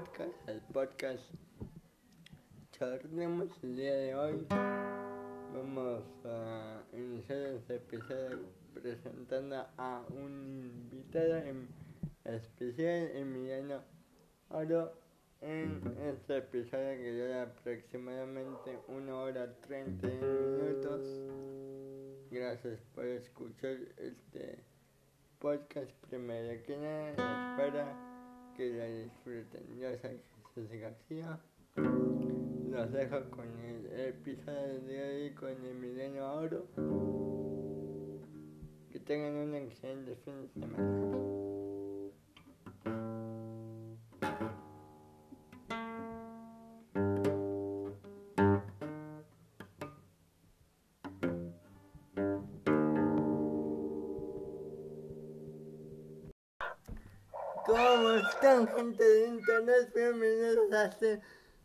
podcast, el podcast charlemos el día de hoy. Vamos a iniciar este episodio presentando a un invitado en especial, Emiliano Oro, en este episodio que dura aproximadamente 1 hora 30 minutos. Gracias por escuchar este podcast primero que nada. Espero que lo disfruten. Yo soy Jesús García. Los dejo con el episodio de hoy con Emiliano Oro. Que tengan un excelente fin de semana. ¿Cómo están gente de internet? Bienvenidos a este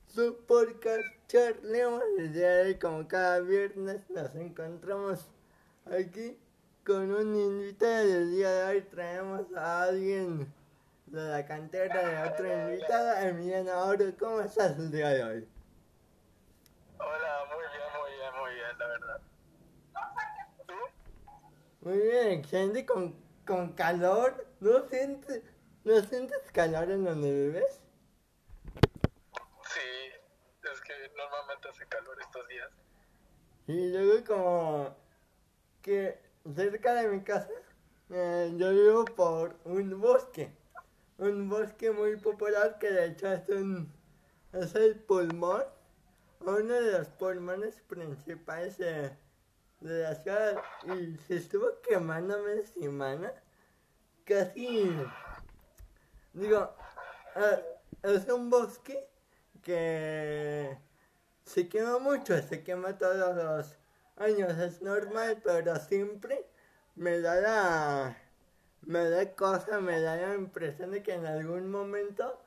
su podcast Charlemos. El día de hoy, como cada viernes, nos encontramos aquí con un invitado. El día de hoy traemos a alguien de la cantera de otro invitado, Emiliano Oro. ¿Cómo estás el día de hoy? Hola, muy bien, muy bien, muy bien, la verdad. ¿Tú? Muy bien, excelente, con, con calor. ¿No sientes, ¿No sientes calor en donde vives? Sí, es que normalmente hace calor estos días. Y luego como que cerca de mi casa, eh, yo vivo por un bosque. Un bosque muy popular que de hecho es, un, es el pulmón, uno de los pulmones principales de, de la ciudad. Y se estuvo quemando media semana. Casi, digo, eh, es un bosque que se quema mucho, se quema todos los años, es normal, pero siempre me da la, me da cosa, me da la impresión de que en algún momento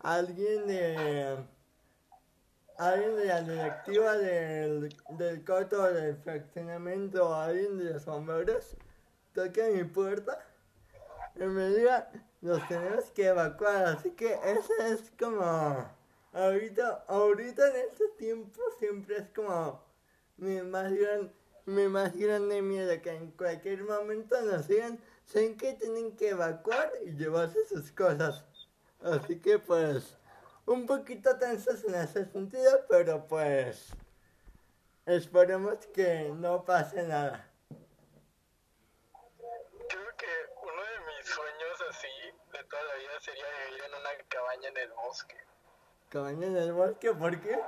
alguien de, alguien de la directiva del, del coto del fraccionamiento o alguien de los bomberos toque mi puerta y me diga, los tenemos que evacuar, así que eso es como... Ahorita, ahorita en este tiempo siempre es como mi más gran, mi más grande miedo que en cualquier momento nos digan, saben que tienen que evacuar y llevarse sus cosas. Así que pues, un poquito tensos en ese sentido, pero pues, esperemos que no pase nada. Creo que uno de mis sueños así de toda la vida sería vivir en una cabaña en el bosque. Cabaña en el bosque, ¿por qué?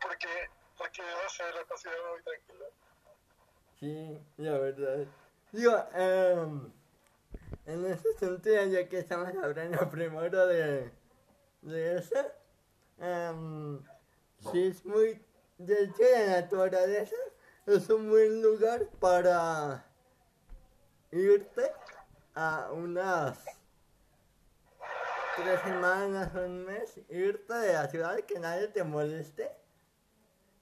Porque, porque no sé, la considero muy tranquila. Sí, la verdad. Digo, em, en ese sentido, ya que estamos hablando primero de, de eso, em, sí es muy, de hecho la naturaleza es un buen lugar para irte a unas tres semanas, un mes, irte de la ciudad que nadie te moleste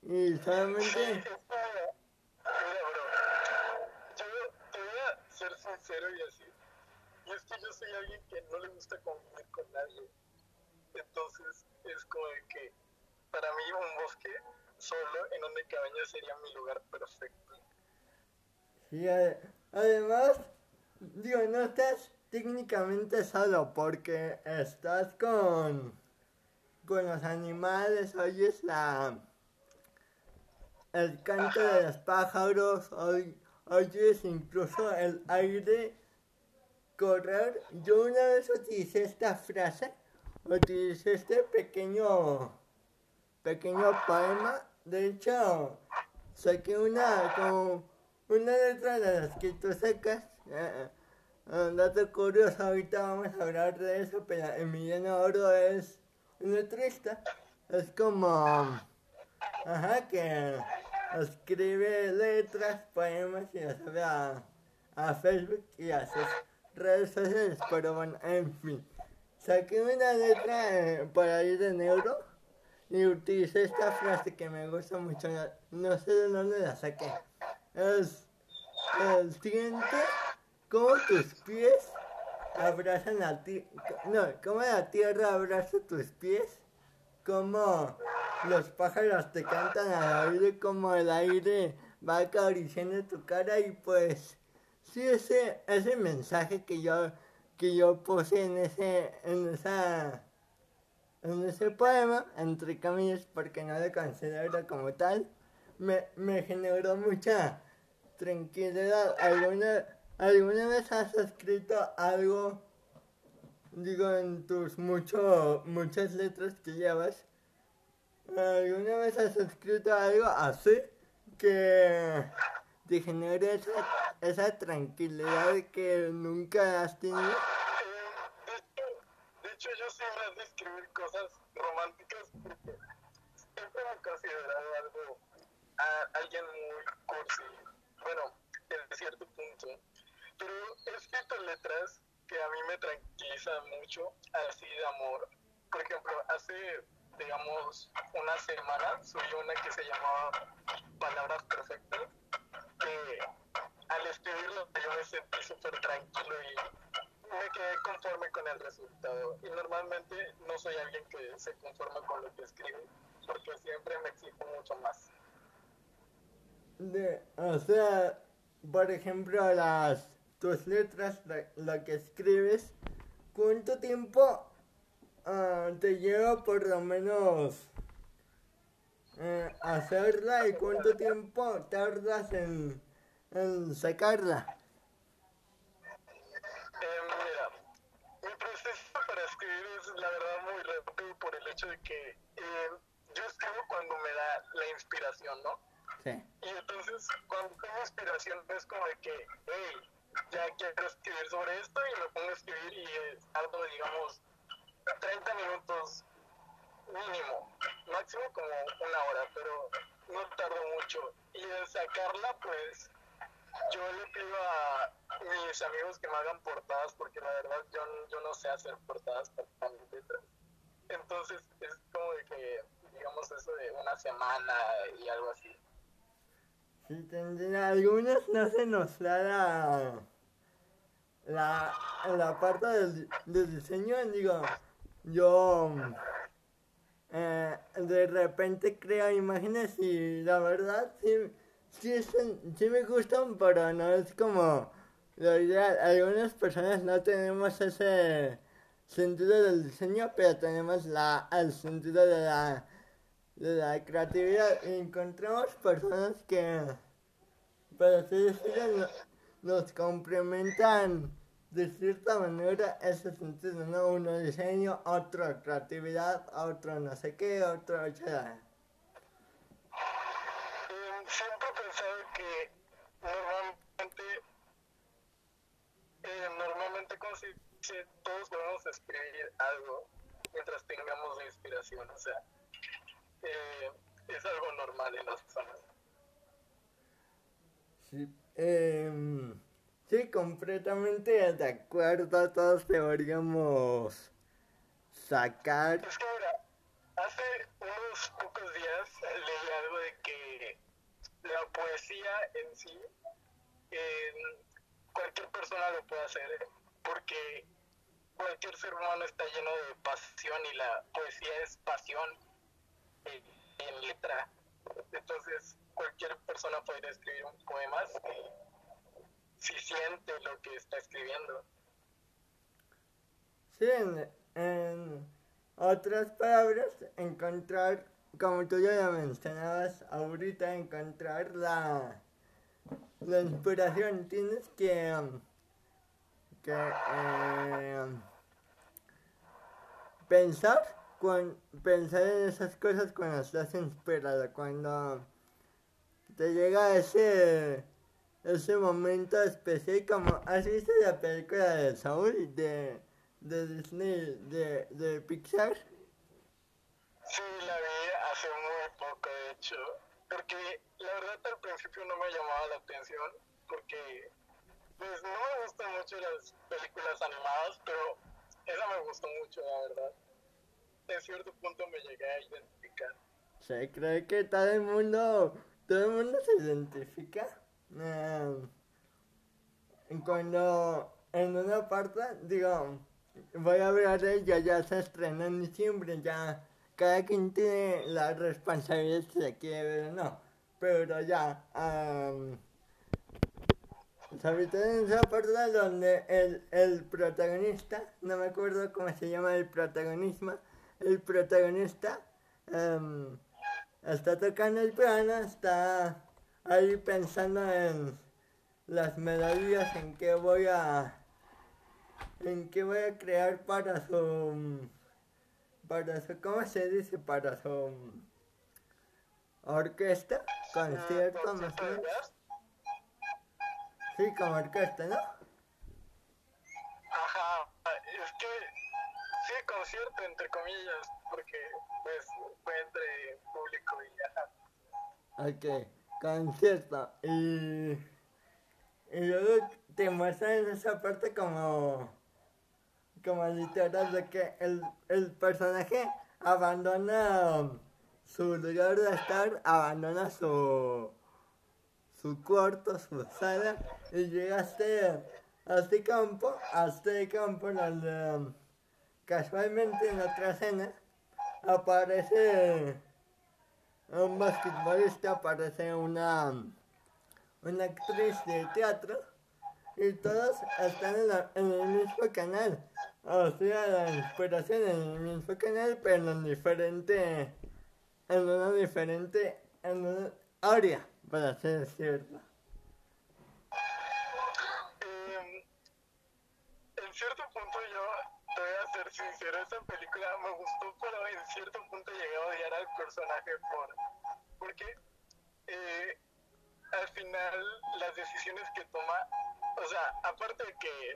y solamente... Mira, bro, yo te voy a ser sincero y así. Y es que yo soy alguien que no le gusta convivir con nadie. Entonces, es como de que para mí un bosque solo en una cabaña sería mi lugar perfecto. Sí, ade- además, digo, no estás técnicamente solo porque estás con, con los animales, oyes la, el canto de los pájaros, oy- oyes incluso el aire correr. Yo una vez utilicé esta frase, utilicé este pequeño, pequeño poema, de hecho, saqué una, como, una letra de las que tú sacas. eh, dato curioso, ahorita vamos a hablar de eso, pero Emiliano Oro es un letrista. Es como, ajá, que escribe letras, poemas y las sube a, Facebook y a sus redes sociales. Pero bueno, en fin, saqué una letra eh, por ahí de neuro y utilicé esta frase que me gusta mucho. No, sé de dónde la saqué. Es el siente como tus pies abrazan la tierra, no, cómo la tierra abraza tus pies, cómo los pájaros te cantan al oído, como el aire va acariciando tu cara y pues sí ese ese mensaje que yo que yo puse en ese en esa en ese poema entre comillas porque no lo considero como tal me, me generó mucha tranquilidad. Alguna alguna vez has escrito algo digo en tus mucho muchas letras que llevas alguna vez has escrito algo así que te genere esa, esa tranquilidad que nunca has tenido. De hecho, de hecho, yo soy más de escribir cosas románticas porque siempre me he considerado algo, a, alguien muy cursi. Bueno, en cierto punto. Pero he escrito letras que a mí me tranquilizan mucho, así de amor. Por ejemplo, hace digamos, una semana subí una que se llamaba Palabras Perfectas, que al escribirlo yo me sentí súper tranquilo y me quedé conforme con el resultado. Y normalmente no soy alguien que se conforma con lo que escribe, porque siempre me exijo mucho más. De, o sea, por ejemplo, las tus letras, lo que escribes, ¿cuánto tiempo uh, te lleva por lo menos eh, hacerla y cuánto tiempo tardas en, en sacarla? Eh, mira, mi proceso para escribir es la verdad muy rápido por el hecho de que eh, yo escribo cuando me da la inspiración, ¿no? Sí. Y entonces cuando tengo inspiración es como de que, hey, ya quiero escribir sobre esto y me pongo a escribir y es algo, digamos, 30 minutos mínimo, máximo como una hora, pero no tardo mucho. Y en sacarla, pues yo le pido a mis amigos que me hagan portadas, porque la verdad yo, yo no sé hacer portadas letras. Entonces es como de que, digamos, eso de una semana y algo así. Tendría, algunas no se nos da la, la, la parte del, diseño, digo, yo eh, de repente creo imágenes y la verdad sí, sí, sí me gustan, pero no es como lo ideal. Algunas personas no tenemos ese sentido del diseño, pero tenemos la, el sentido de la, la creatividad. Encontramos personas que, por así decirlo, nos complementan de cierta manera ese sentido, ¿no? Uno diseño, otro creatividad, otro no sé qué, otro... Eh, siempre he pensado que normalmente, eh, normalmente como todos podemos escribir algo mientras tengamos inspiración, o sea, eh, es algo normal en las personas. Sí, eh... Sí, completamente de acuerdo, todos deberíamos sacar... Es que mira, hace unos pocos días leí algo de que la poesía en sí, eh, cualquier persona lo puede hacer, porque cualquier ser humano está lleno de pasión y la poesía es pasión en, letra. Entonces, cualquier persona puede escribir un poema si siente lo que está escribiendo. Sí, en, otras palabras, encontrar, como tú ya mencionabas ahorita, encontrar la, la inspiración. Tienes que, que eh, pensar, con, pensar en esas cosas cuando estás inspirado, cuando te llega ese ese momento especial como has visto la película de Saúl de, de Disney de, de Pixar sí la vi hace muy poco de hecho porque la verdad al principio no me llamaba la atención porque pues no me gustan mucho las películas animadas pero esa me gustó mucho la verdad en cierto punto me llegué a identificar se cree que todo el mundo todo el mundo se identifica eh, cuando en una parte, digo, voy a hablar de ella, ya se estrena en diciembre, ya cada quien tiene la responsabilidad si quiere ver o no. Pero ya, um, en esa parte donde el, el protagonista, no me acuerdo cómo se llama el protagonismo, el protagonista em, está tocando el piano, está ahí pensando en las melodías, en qué voy a en qué voy a crear para su para su ¿cómo se dice? para su orquesta, concierto, no sé. Sí, como orquesta, ¿no? Ajá, es que concierto entre comillas, porque pues fue entre público y ajá. Ok, concierto. Y, y luego te muestran esa parte como, como literal de que el, el personaje abandona su lugar de estar, abandona su su cuarto, su sala, y llegaste a este campo, a este campo donde casualmente en otra escena aparece un basquetbolista, aparece una, una actriz de teatro, y todos están en, el mismo canal. O sea, la inspiración en el mismo canal, pero en diferente, en una diferente, en una área para ser cierto. Eh, en cierto sincero, esa película me gustó, pero en cierto punto llegué a odiar al personaje por porque eh, al final las decisiones que toma, o sea, aparte de que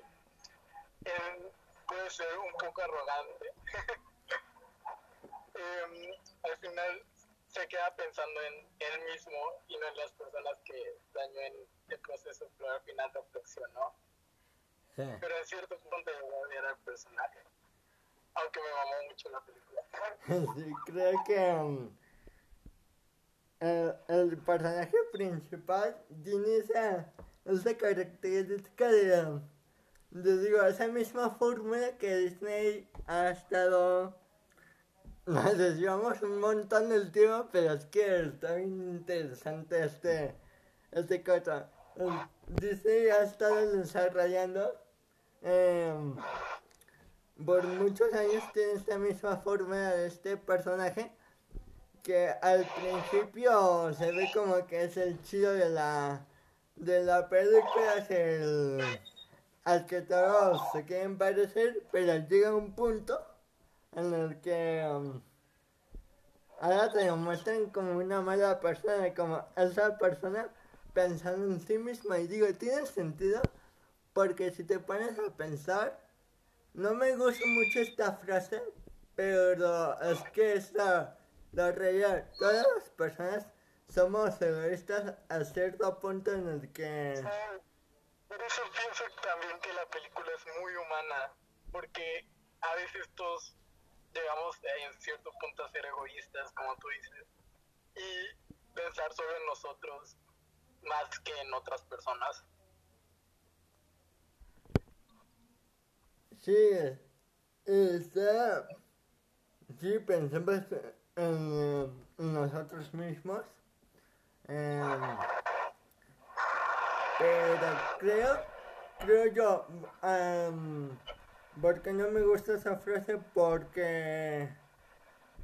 él puede ser un poco arrogante, eh, al final se queda pensando en él mismo y no en las personas que dañó en el proceso, pero al final reflexionó. Sí. Pero en cierto punto llegó a odiar al personaje, aunque me mamó mucho la película. Sí, creo que um, el, personaje principal tiene esa, característica de, um, de, digo, esa misma fórmula que Disney ha estado nos desviamos un montón del tema, pero es que está bien interesante este, este cosa. Disney ha estado desarrollando eh, por muchos años tiene esta misma forma de este personaje que al principio se ve como que es el chido de la de la película es el al que todos se quieren parecer pero llega un punto en el que um, ahora te lo muestran como una mala persona, como esa persona pensando en sí misma. Y digo, tiene sentido porque si te pones a pensar, no me gusta mucho esta frase, pero es que es la, realidad. Todas las personas somos egoístas a cierto punto en el que... por eso pienso también que la película es muy humana, porque a veces todos llegamos en cierto punto a ser egoístas, como tú dices, y pensar solo en nosotros más que en otras personas. Sí, está, sí, pensamos en, en nosotros mismos, eh, pero creo, creo yo, um, porque no me gusta esa frase porque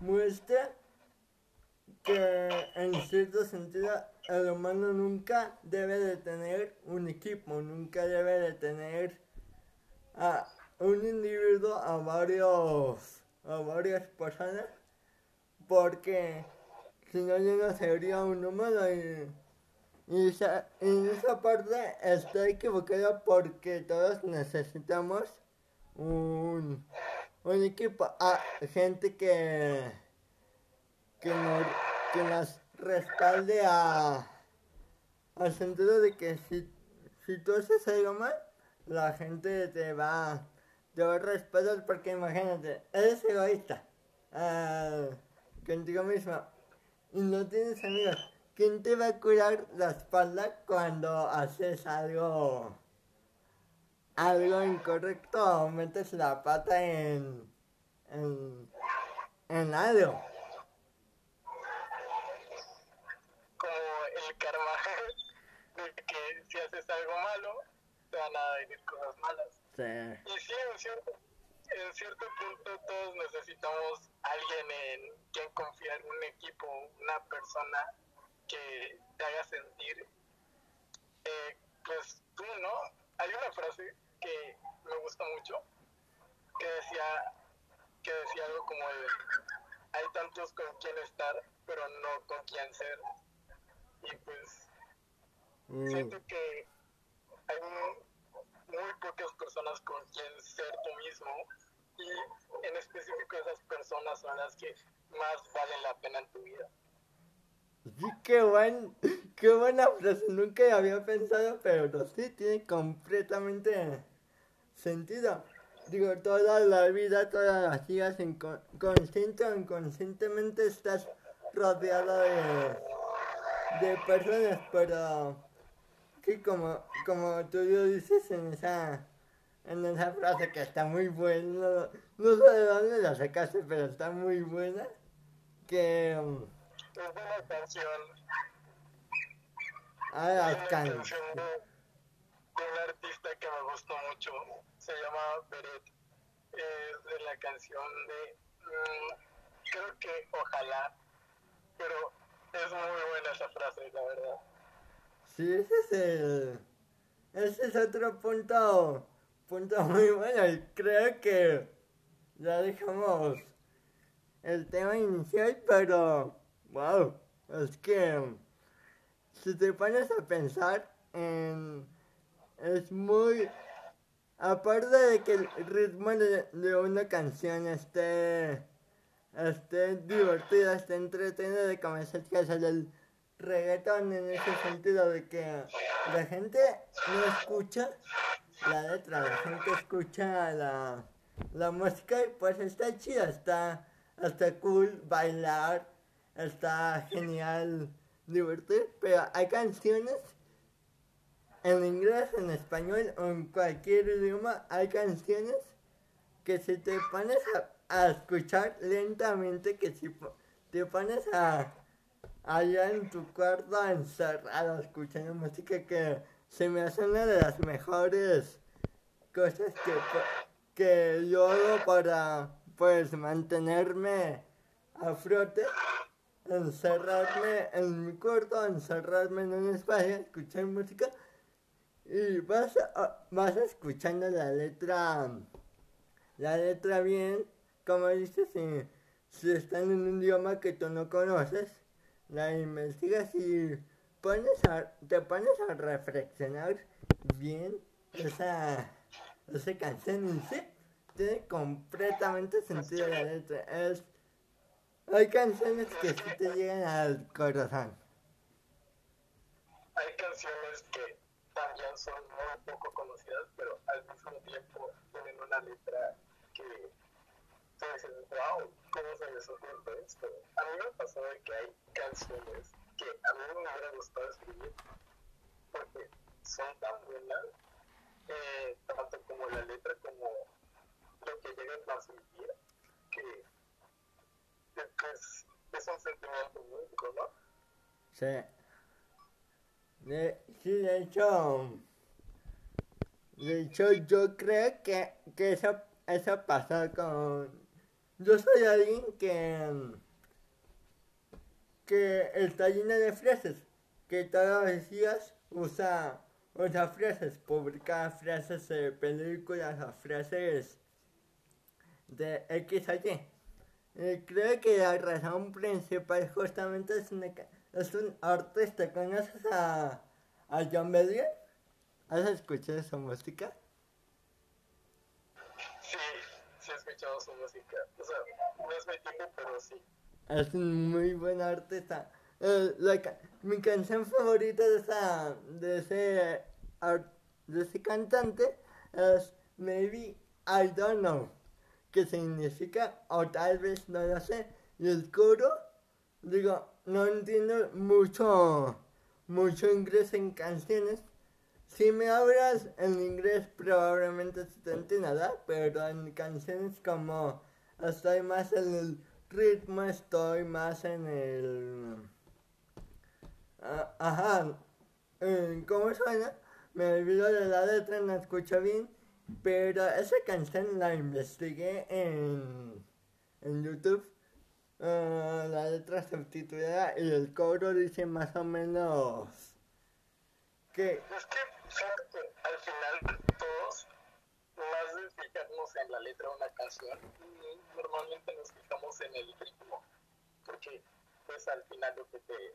muestra que en cierto sentido el humano nunca debe de tener un equipo, nunca debe de tener a un individuo a varios a varias personas porque si no yo no sería un humano y, y esa, en esa parte está equivocada porque todos necesitamos un, un equipo, a gente que, que, nos, que nos respalde a, al sentido de que si, si tú haces algo mal, la gente te va, a respaldar porque imagínate, eres egoísta uh, contigo mismo y no tienes amigos. ¿Quién te va a curar la espalda cuando haces algo algo incorrecto o metes la pata en, en, en algo. Como el karma de que si haces algo malo, te van a venir cosas malas. Sí. Y sí, en cierto, en cierto punto todos necesitamos alguien en quien confiar, un equipo, una persona que te haga sentir, eh, pues tú, ¿no? Hay una frase que me gusta mucho, que decía, que decía algo como hay tantos con quien estar, pero no con quien ser. Y pues Mm, siento que hay un- muy pocas personas con quien ser tú mismo y en específico esas personas son las que más valen la pena en tu vida. Sí, qué, buen, qué buena frase. Nunca había pensado, pero sí tiene completamente sentido. Digo, toda la vida, todas las días, consciente o inconscientemente, estás rodeado de, de personas, pero que como, como tú lo dices en esa, en esa frase que está muy buena, no, sé de dónde la sacaste, pero está muy buena, que... um, Es de una canción, Ah, las una can- canción de, de un artista que me gustó mucho, se llama Beret. Es de la canción de, mm, creo que ojalá, pero es muy buena esa frase, la verdad. Sí, ese es el. Ese es otro punto. Punto muy bueno. Y creo que ya dejamos el tema inicial, pero. Wow. Es que. Si te pones a pensar en. Es muy. Aparte de que el ritmo de, una canción esté. esté divertida, esté entretenida, de comenzar que hacer el reggaetón en ese sentido de que la gente no escucha la letra, la gente escucha la, la música y pues está chida, está, está cool bailar, está genial divertir, pero hay canciones en inglés, en español o en cualquier idioma, hay canciones que si te pones a, escuchar lentamente, que si te pones a allá en tu cuarto encerrado escuchando música que se me hace una de las mejores cosas que, que yo hago para pues mantenerme a flote encerrarme en mi cuarto encerrarme en un espacio escuchar música y vas a- vas escuchando la letra la letra bien como dices si, si están en un idioma que tú no conoces la investigas y pones a, te pones a reflexionar bien esa, esa canción y sí, tiene completamente sentido la letra. Es, hay canciones que sí te llegan al corazón. Hay canciones que también son muy poco conocidas, pero al mismo tiempo tienen una letra que tú dices, wow, ¿cómo se les ocurre esto? A mí me pasó de que hay canciones que a mí me hubiera gustado escribir porque son tan buenas, eh, tanto como la letra como lo que llega a transmitir, que es un sentimiento único, ¿no? Sí. De, sí, de hecho, de hecho yo creo que, que eso, eso pasó con... Yo soy alguien que, que está lleno de frases, que todos los días usa, usa frases, publica frases de películas o frases de X Y. Eh, creo que la razón principal justamente es, una es un artista. ¿Conoces a, a John Bellion? ¿Has escuchado su música? Sí, sí he escuchado su música. O sea, no es mi tipo, pero sí. Es un muy buen artista. Eh, la ca- mi canción favorita de, esa, de, ese, de ese cantante es Maybe I Don't Know, que significa o tal vez no lo sé. Y el coro, digo, no entiendo mucho, mucho inglés en canciones, si me hablas en inglés probablemente se te pero en canciones como estoy más en el ritmo, estoy más en el... Ah, ajá, ¿cómo suena? Me olvido de la letra, no escucho bien, pero esa canción la investigué en, en YouTube. Ah, la letra subtitulada y el coro dice más o menos que que, fíjate que al final todos, más de fijarnos en la letra de una canción, normalmente nos fijamos en el ritmo, porque pues al final lo que te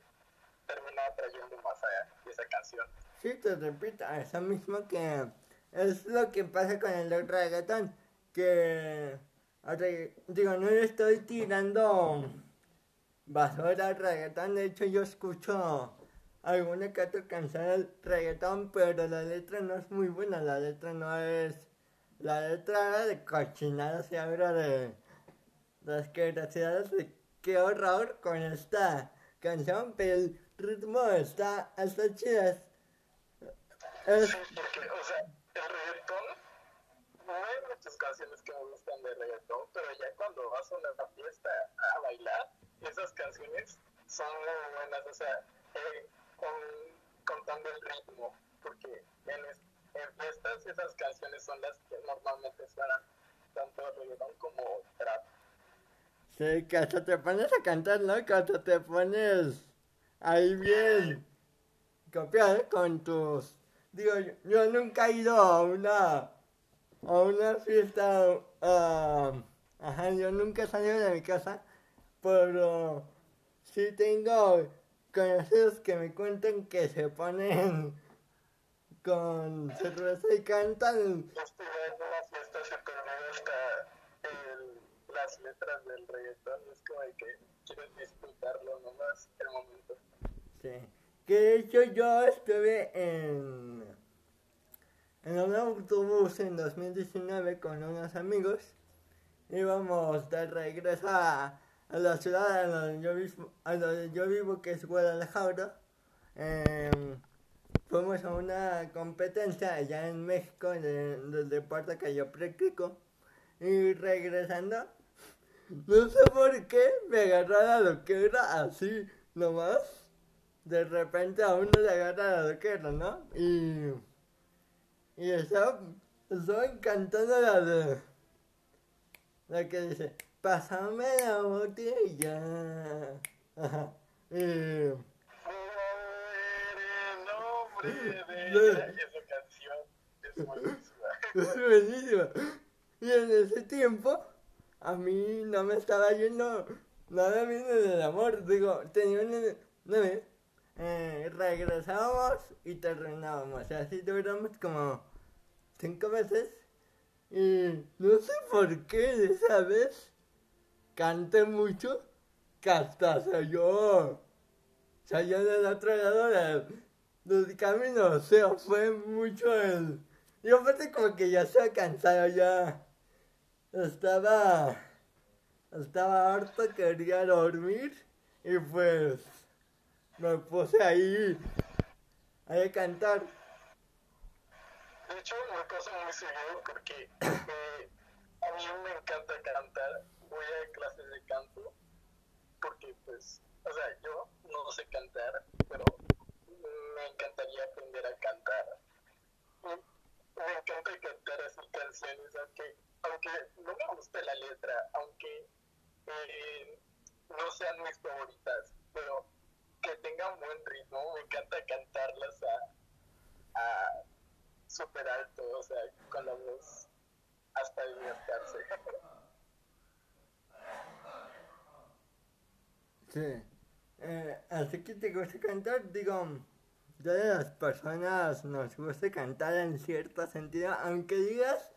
termina atrayendo más a esa canción. Sí, te repito, eso mismo que es lo que pasa con el reggaetón, que digo, no le estoy tirando basura al reggaetón, de hecho yo escucho alguna que otra canción del reggaetón, pero la letra no es muy buena, la letra no es, la letra habla de cochinadas y habla de, de asquerosidades, de qué horror con esta canción, pero el ritmo está, está chido, Sí, porque, o sea, el reggaetón, no hay muchas canciones que me gustan de reggaetón, pero ya cuando vas a una fiesta a bailar, esas canciones son muy buenas, o sea, eh, con, contando el ritmo, porque en, es- en fiestas esas canciones son las que normalmente suenan, tanto reggaetón como trap. Sí, que hasta te pones a cantar, ¿no? Que hasta te pones ahí bien copiado con tus... Digo, yo, nunca he ido a una... a una fiesta... ah, ajá, yo nunca he salido de mi casa, pero sí tengo conocidos que me cuentan que se ponen con cerveza y cantan. Estuve en una fiesta, te olvida hasta el- las letras del reggaetón, es como de que quieres disfrutarlo nomás el momento. Sí. Que de hecho yo estuve en, en un autobús en 2019 con unos amigos. Íbamos de regreso a, a la ciudad a donde yo vivo, a donde yo vivo que es Guadalajara. Em, fuimos a una competencia allá en México, de- del deporte que yo practico. Y regresando, no sé por qué me agarró la loquera así nomás. De repente a uno le agarra la loquera, ¿no? Y. Y estaba, estaba cantando la de. La que dice: Pásame la botella. Ajá. Y. Muere nombre de esa canción es buenísima. Es buenísimo. Y en ese tiempo, a mí no me estaba yendo nada bien en el amor. Digo, tenía un novio, eh, regresábamos y terminábamos. Así duramos como cinco veces. Y no sé por qué de esa vez canté mucho que hasta se yo. Yo del otro lado del, camino. O sea, fue mucho el. Y aparte como que ya estaba cansado, ya estaba, estaba harto, quería dormir y pues me puse ahí, ahí a cantar. De hecho, me pasa muy seguido porque a mí me encanta cantar. Voy a clases de canto porque, pues, o sea, yo no sé cantar, pero me encantaría aprender a cantar. Y me encanta cantar así canciones, aunque, aunque no me guste la letra, aunque eh, no sean mis favoritas, pero que tengan buen ritmo, me encanta cantarlas a, a súper alto, o sea, con la voz hasta desgastarse. Sí. Eh, así que te gusta cantar, digo, todas las personas nos gusta cantar en cierto sentido, aunque digas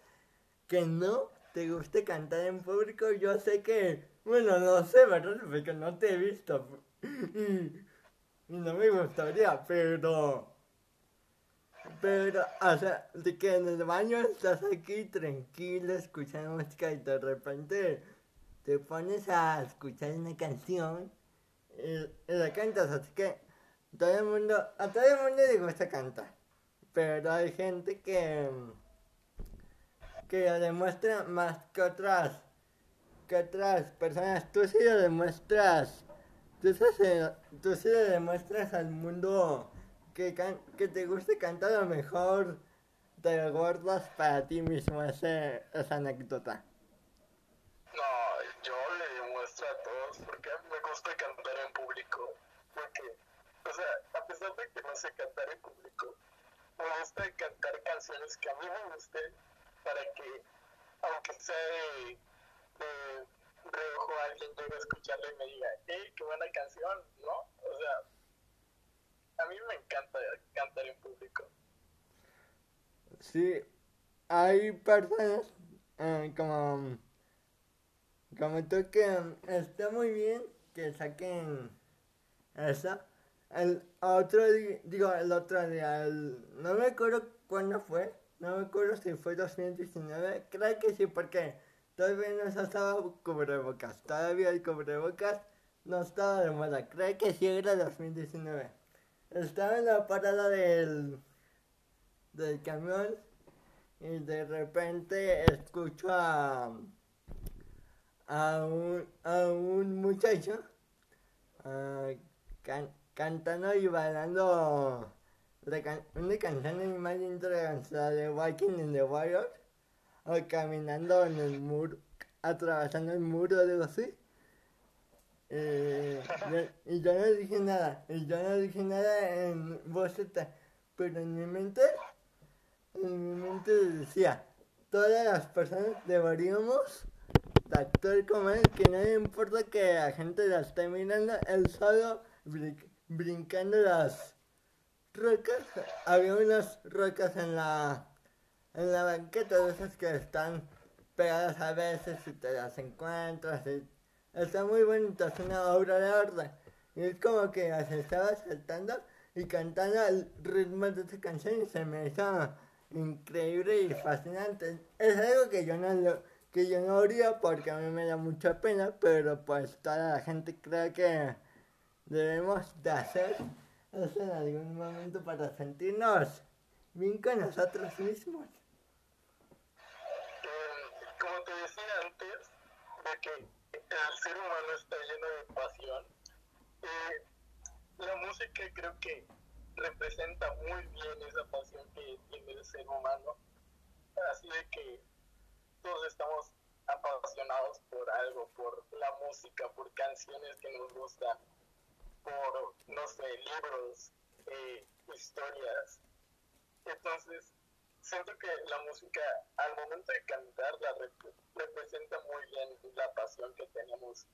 que no te guste cantar en público, yo sé que, bueno, no sé, ¿verdad? Porque no te he visto y no me gustaría, pero, pero, o sea, de que en el baño estás aquí tranquilo escuchando música y de repente te pones a escuchar una canción y, y la cantas, así que todo el mundo, a todo el mundo le gusta cantar. pero hay gente que, que lo demuestra más que otras, que otras personas. Tú sí lo demuestras, tú sí, tú sí le demuestras al mundo que, que te guste cantar, lo mejor te lo guardas para ti mismo ese, esa anécdota. No, yo le demuestro a todos porque me gusta cantar en público. Porque, o sea, a pesar de que no sé cantar en público, me gusta cantar canciones que a mí me gusten para que, aunque sea de, reojo, alguien llegue a escucharla y me diga, hey, qué buena canción, ¿no? O sea, a mí me encanta cantar en público. Sí, hay personas eh, como, tú que mm, está muy bien que saquen eso. El otro día, digo, el otro día, el- no me acuerdo cuándo fue, no me acuerdo si fue 2019, creo que sí, porque todavía no se estaba cubrebocas, todavía el cubrebocas no estaba de moda, creo que sí era 2019. Estaba en la parada del del camión y de repente escucho a, a, un, a un muchacho can- cantando y bailando una canción de Dragons, la de Walking in the Warrior, o caminando en el muro, atravesando el muro, algo así. Eh, y yo no dije nada, y yo no dije nada en voz alta, pero en mi mente, en mi mente decía, todas las personas deberíamos de actuar como él, que no importa que la gente la esté mirando, él solo brincando las rocas, había unas rocas en la, en la banqueta de esas que están pegadas a veces y te las encuentras Está muy bonito, es una obra de arte. Y es como que se estaba saltando y cantando el ritmo de esa canción y se me hizo increíble y fascinante. Es algo que yo no lo, que yo no haría porque a mí me da mucha pena, pero pues toda la gente cree que debemos de hacer en algún momento para sentirnos bien con nosotros mismos. Eh, como te decía antes, de que el ser humano está lleno de pasión, eh, la música creo que representa muy bien esa pasión que tiene el ser humano. Así de que todos estamos apasionados por algo, por la música, por canciones que nos gustan, por, no sé, libros, eh, historias. Entonces, siento que la música al momento de cantar la rep- representa muy bien la pasión que tenemos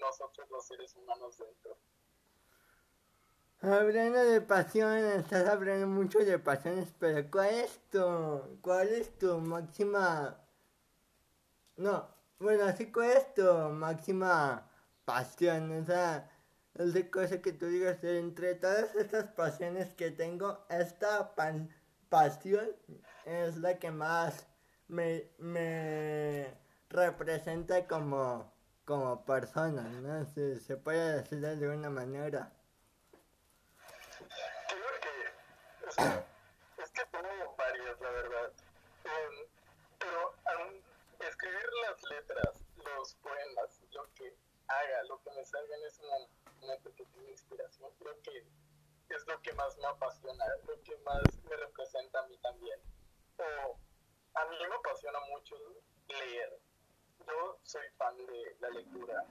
nosotros los seres humanos dentro. Hablando de pasión, estás hablando mucho de pasiones, pero ¿cuál es tu, cuál es tu máxima, no, bueno, sí, cuál es tu máxima pasión? O sea, esa cosa que tú digas, entre todas estas pasiones que tengo, esta pan- pasión es la que más me, me representa como, como persona, ¿no? Si se puede decir de alguna manera. Creo que, es que tengo varias, la verdad. Em, pero al escribir las letras, los poemas, lo que haga, lo que me salga en ese momento que tengo inspiración, creo que es lo que más me apasiona, lo que más me representa a mí también. O a mí me apasiona mucho leer. Yo soy fan de la lectura.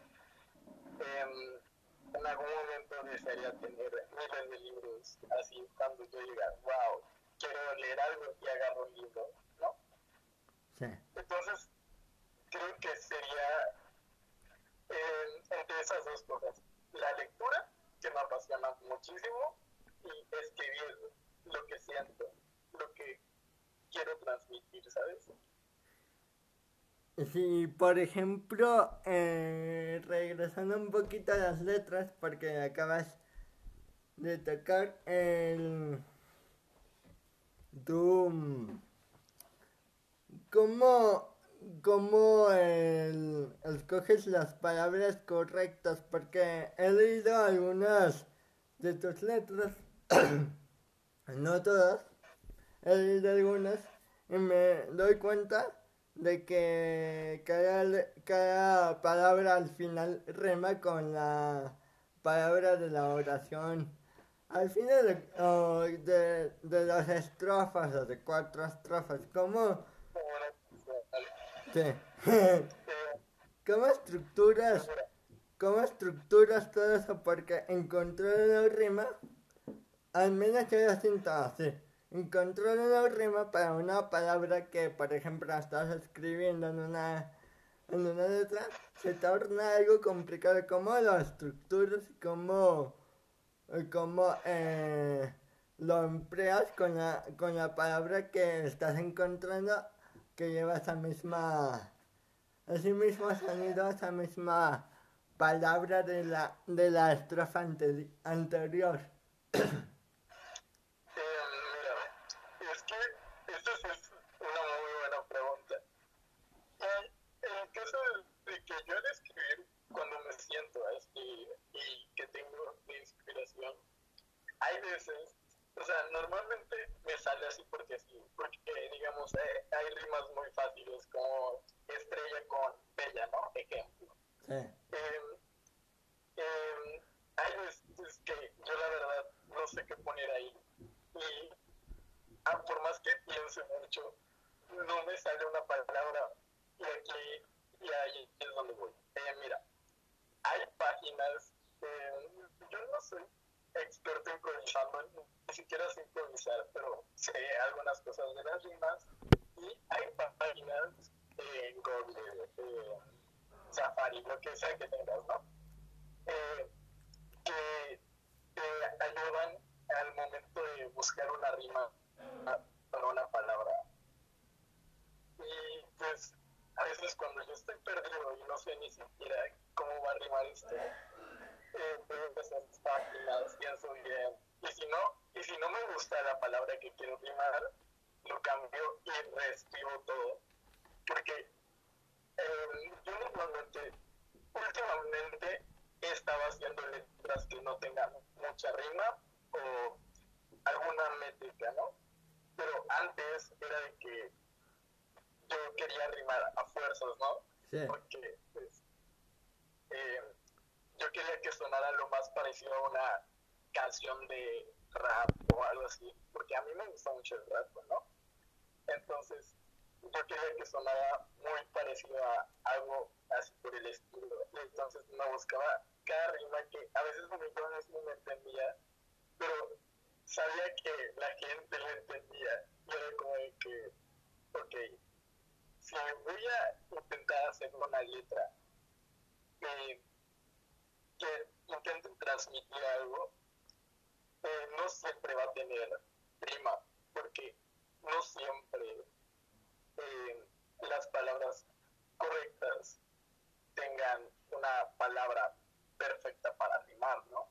Em, en algún momento desearía tener miles de libros así cuando yo diga, wow, quiero leer algo y agarro un libro, ¿no? Sí. Entonces, creo que sería eh, entre esas dos cosas, la lectura, que me apasiona muchísimo, y escribir lo que siento, lo que quiero transmitir, ¿sabes? Sí, por ejemplo, eh, regresando un poquito a las letras, porque acabas de tocar el... Tú... ¿Cómo, cómo el, escoges las palabras correctas? Porque he leído algunas de tus letras, no todas, he leído algunos y me doy cuenta de que cada, cada palabra al final rima con la palabra de la oración. Al final de, de, de las estrofas o de cuatro estrofas, ¿cómo, Eh, ¿Cómo estructuras, cómo estructuras todo eso? Porque encontrar una rima, al menos yo lo siento así. Encontrar una rima para una palabra que, por ejemplo, estás escribiendo en una, en una letra, se torna algo complicado. ¿Cómo lo estructuras y cómo eh, lo empleas con la, con la palabra que estás encontrando que lleva esa misma ese mismo sonido, esa misma palabra de la, de la estrofa ante- anterior. Es que esta es una muy buena pregunta. En el caso de, que yo al escribir, cuando me siento a escribir y que tengo de inspiración, hay veces, o sea, normalmente me sale así porque sí, porque digamos, eh, hay rimas muy fáciles como estrella con bella, ¿no? Ejemplo. Sí, Eh, eh, hay veces que yo la verdad no sé qué poner ahí y ah, por más que piense mucho no me sale una palabra y aquí y ahí es donde voy Eh, mira hay páginas eh, yo no soy experto improvisando ni siquiera sé improvisar pero sé algunas cosas de las rimas y hay páginas en Google eh, Safari, lo que sea que tengas, ¿no? Eh, que te ayudan al momento de buscar una rima una palabra. Y pues a veces cuando yo estoy perdido y no sé ni siquiera cómo va a rimar esto, eh, veo esas páginas, pienso bien. Y si no, y si no me gusta la palabra que quiero rimar, lo cambio y reescribo todo. Porque eh, yo normalmente, últimamente, estaba haciendo letras que no tengan mucha rima o alguna métrica, ¿no? Pero antes era de que yo quería rimar a fuerzas, ¿no? sí, Porque, pues, eh, yo quería que sonara lo más parecido a una de rap o algo así, porque a mí me gusta mucho el rap, ¿no? Entonces, yo quería que sonara muy parecido a algo así por el estilo. Y entonces me buscaba cada rima que a veces me entendía, pero sabía que la gente lo entendía. Y era como de que, ok, si voy a intentar hacer una letra eh, que intente transmitir algo, eh, no siempre va a tener rima, porque no siempre eh, las palabras correctas tengan una palabra perfecta para rimar, ¿no?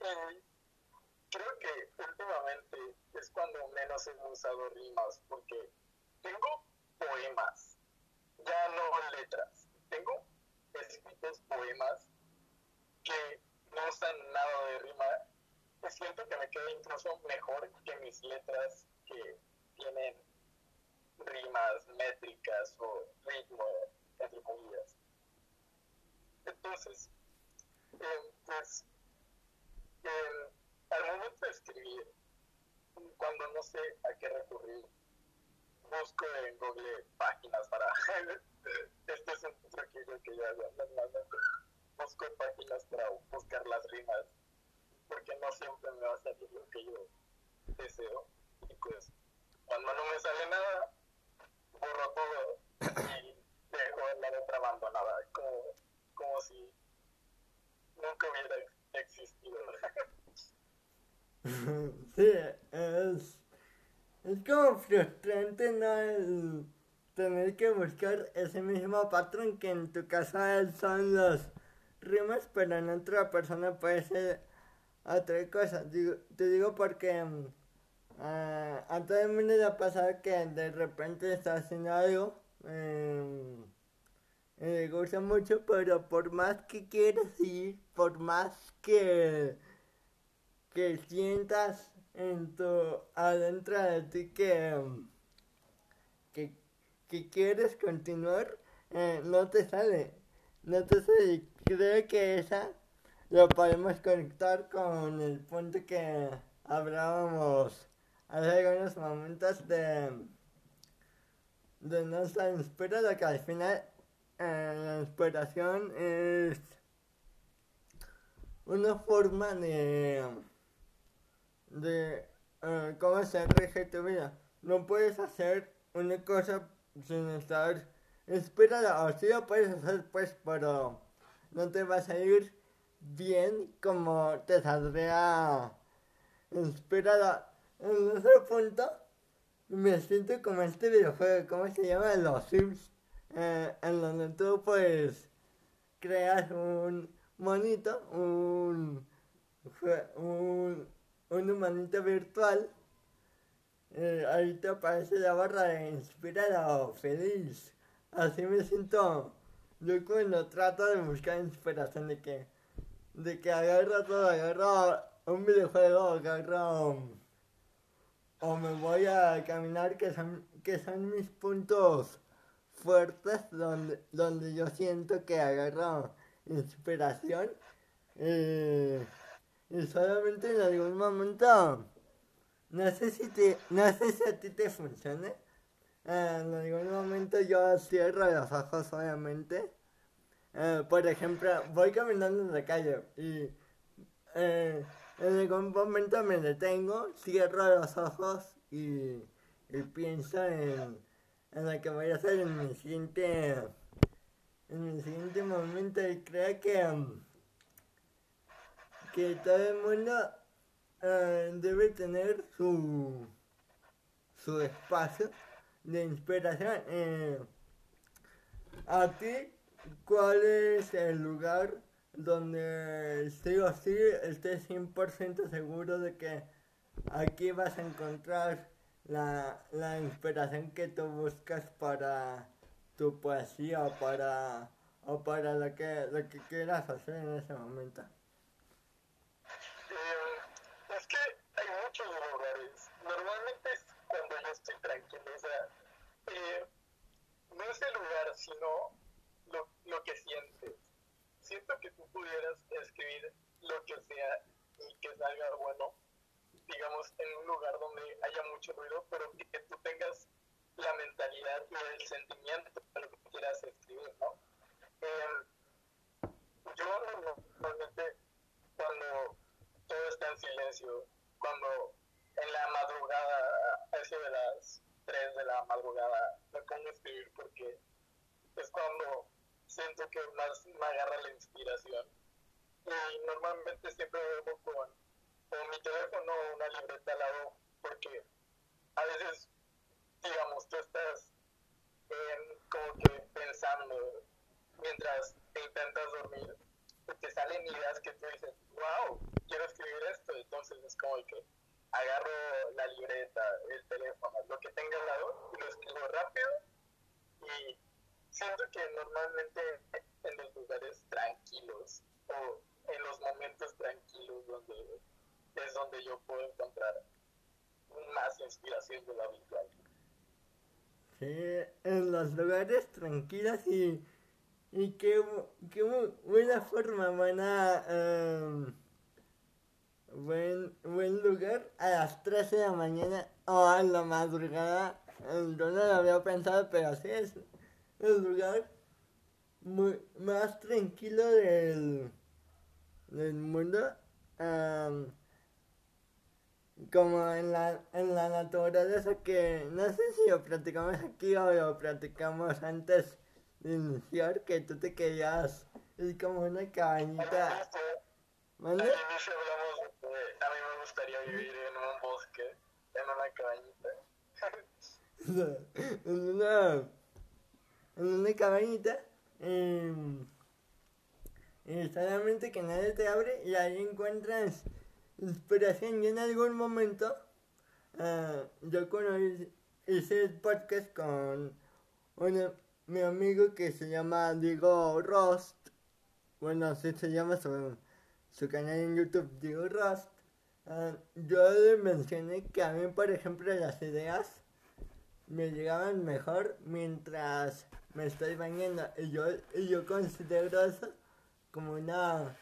Y creo que últimamente es cuando menos he usado rimas, porque tengo poemas, ya no letras, tengo escritos poemas que no usan nada de rima, y siento que me queda incluso mejor que mis letras que tienen rimas, métricas o ritmo, entre comillas. Entonces, eh, pues, eh, al momento de escribir, cuando no sé a qué recurrir, busco en Google páginas para... este es un truquillo que yo hago normalmente. Busco páginas para buscar las rimas, porque no siempre me va a salir lo que yo deseo. Y pues, cuando no me sale nada, borro todo y dejo la letra abandonada, como, como si nunca hubiera existido. sí, es, es como frustrante, ¿no? El tener que buscar ese mismo patrón que en tu caso son los rimas, pero en otra persona puede ser otra cosa. Digo, te digo porque mm, ah, a todo el mundo le ha pasado que de repente está haciendo algo eh, y le gusta mucho, pero por más que quieras ir, por más que, que sientas en tu adentro de ti que, que, que quieres continuar, eh, no te sale. No te sale. Creo que esa lo podemos conectar con el punto que hablábamos hace algunos momentos de, de no estar inspirado, que al final eh, la inspiración es una forma de, de eh, cómo se rige tu vida. No puedes hacer una cosa sin estar inspirada, o sí lo puedes hacer pues, pero no te va a salir bien como te saldría inspirada. En ese punto me siento como este videojuego, ¿cómo se llama? Los Sims, eh, en donde tú pues creas un monito, un, un, un humanito virtual. Eh, ahí te aparece la barra de inspirada o feliz. Así me siento yo cuando trato de buscar inspiración de que, de que agarro todo, agarro un videojuego, agarro o me voy a caminar que son, que son mis puntos fuertes donde, donde yo siento que agarro inspiración eh, y solamente en algún momento no sé si te no sé si a ti te funcione eh, en algún momento yo cierro los ojos obviamente eh, por ejemplo voy caminando en la calle y en algún momento me detengo cierro los ojos y, pienso en, en lo que voy a hacer en mi siguiente en el siguiente momento y creo que, que todo el mundo debe tener su, su espacio de inspiración. Eh, ¿A ti cuál es el lugar donde sí o sí estés 100% seguro de que aquí vas a encontrar la, la inspiración que tú buscas para tu poesía o para, o para lo, que, lo que quieras hacer en ese momento? Eh, es que hay muchos lugares. Normalmente es cuando yo estoy tranquilo. O sea, eh, no es el lugar, sino lo, lo que sientes. Siento que tú pudieras escribir lo que sea y que salga bueno, digamos, en un lugar donde haya mucho ruido, pero que tú tengas la mentalidad y el sentimiento de lo que quieras escribir, ¿no? Eh, yo normalmente cuando todo está en silencio, cuando en la madrugada, a eso de las 3 de la madrugada, me pongo a escribir porque es cuando más me agarra la inspiración. Y normalmente siempre veo con o mi teléfono o una libreta al lado porque a veces digamos, tú estás eh, como que pensando mientras te intentas dormir, te salen ideas que tú dices, wow, quiero escribir esto, entonces es como que agarro la libreta, el teléfono, lo que tenga al lado y lo escribo rápido y siento que normalmente en los lugares tranquilos o en los momentos tranquilos donde es donde yo puedo encontrar más inspiración de la habitual. Sí, en los lugares tranquilos y, y qué, qué buena forma, buena, um, buen, buen lugar a las 13 de la mañana o a la madrugada. Yo no lo había pensado, pero sí es el lugar muy, más tranquilo del, del mundo. Um, como en la, en la naturaleza que no sé si lo platicamos aquí o lo platicamos antes de iniciar, que tú te querías, es como una cabañita. ¿Vale? Al inicio hablamos de que a mí me gustaría vivir en un bosque, en una cabañita. en una, en una cabañita. Eh, y solamente que nadie te abre y ahí encuentras inspiración y en algún momento uh, yo hice el podcast con un, mi amigo que se llama Diego Rost bueno así se llama su, su canal en YouTube Diego Rost Ah, yo le mencioné que a mí, por ejemplo, las ideas me llegaban mejor mientras me estoy bañando. Y yo, y yo considero eso como una,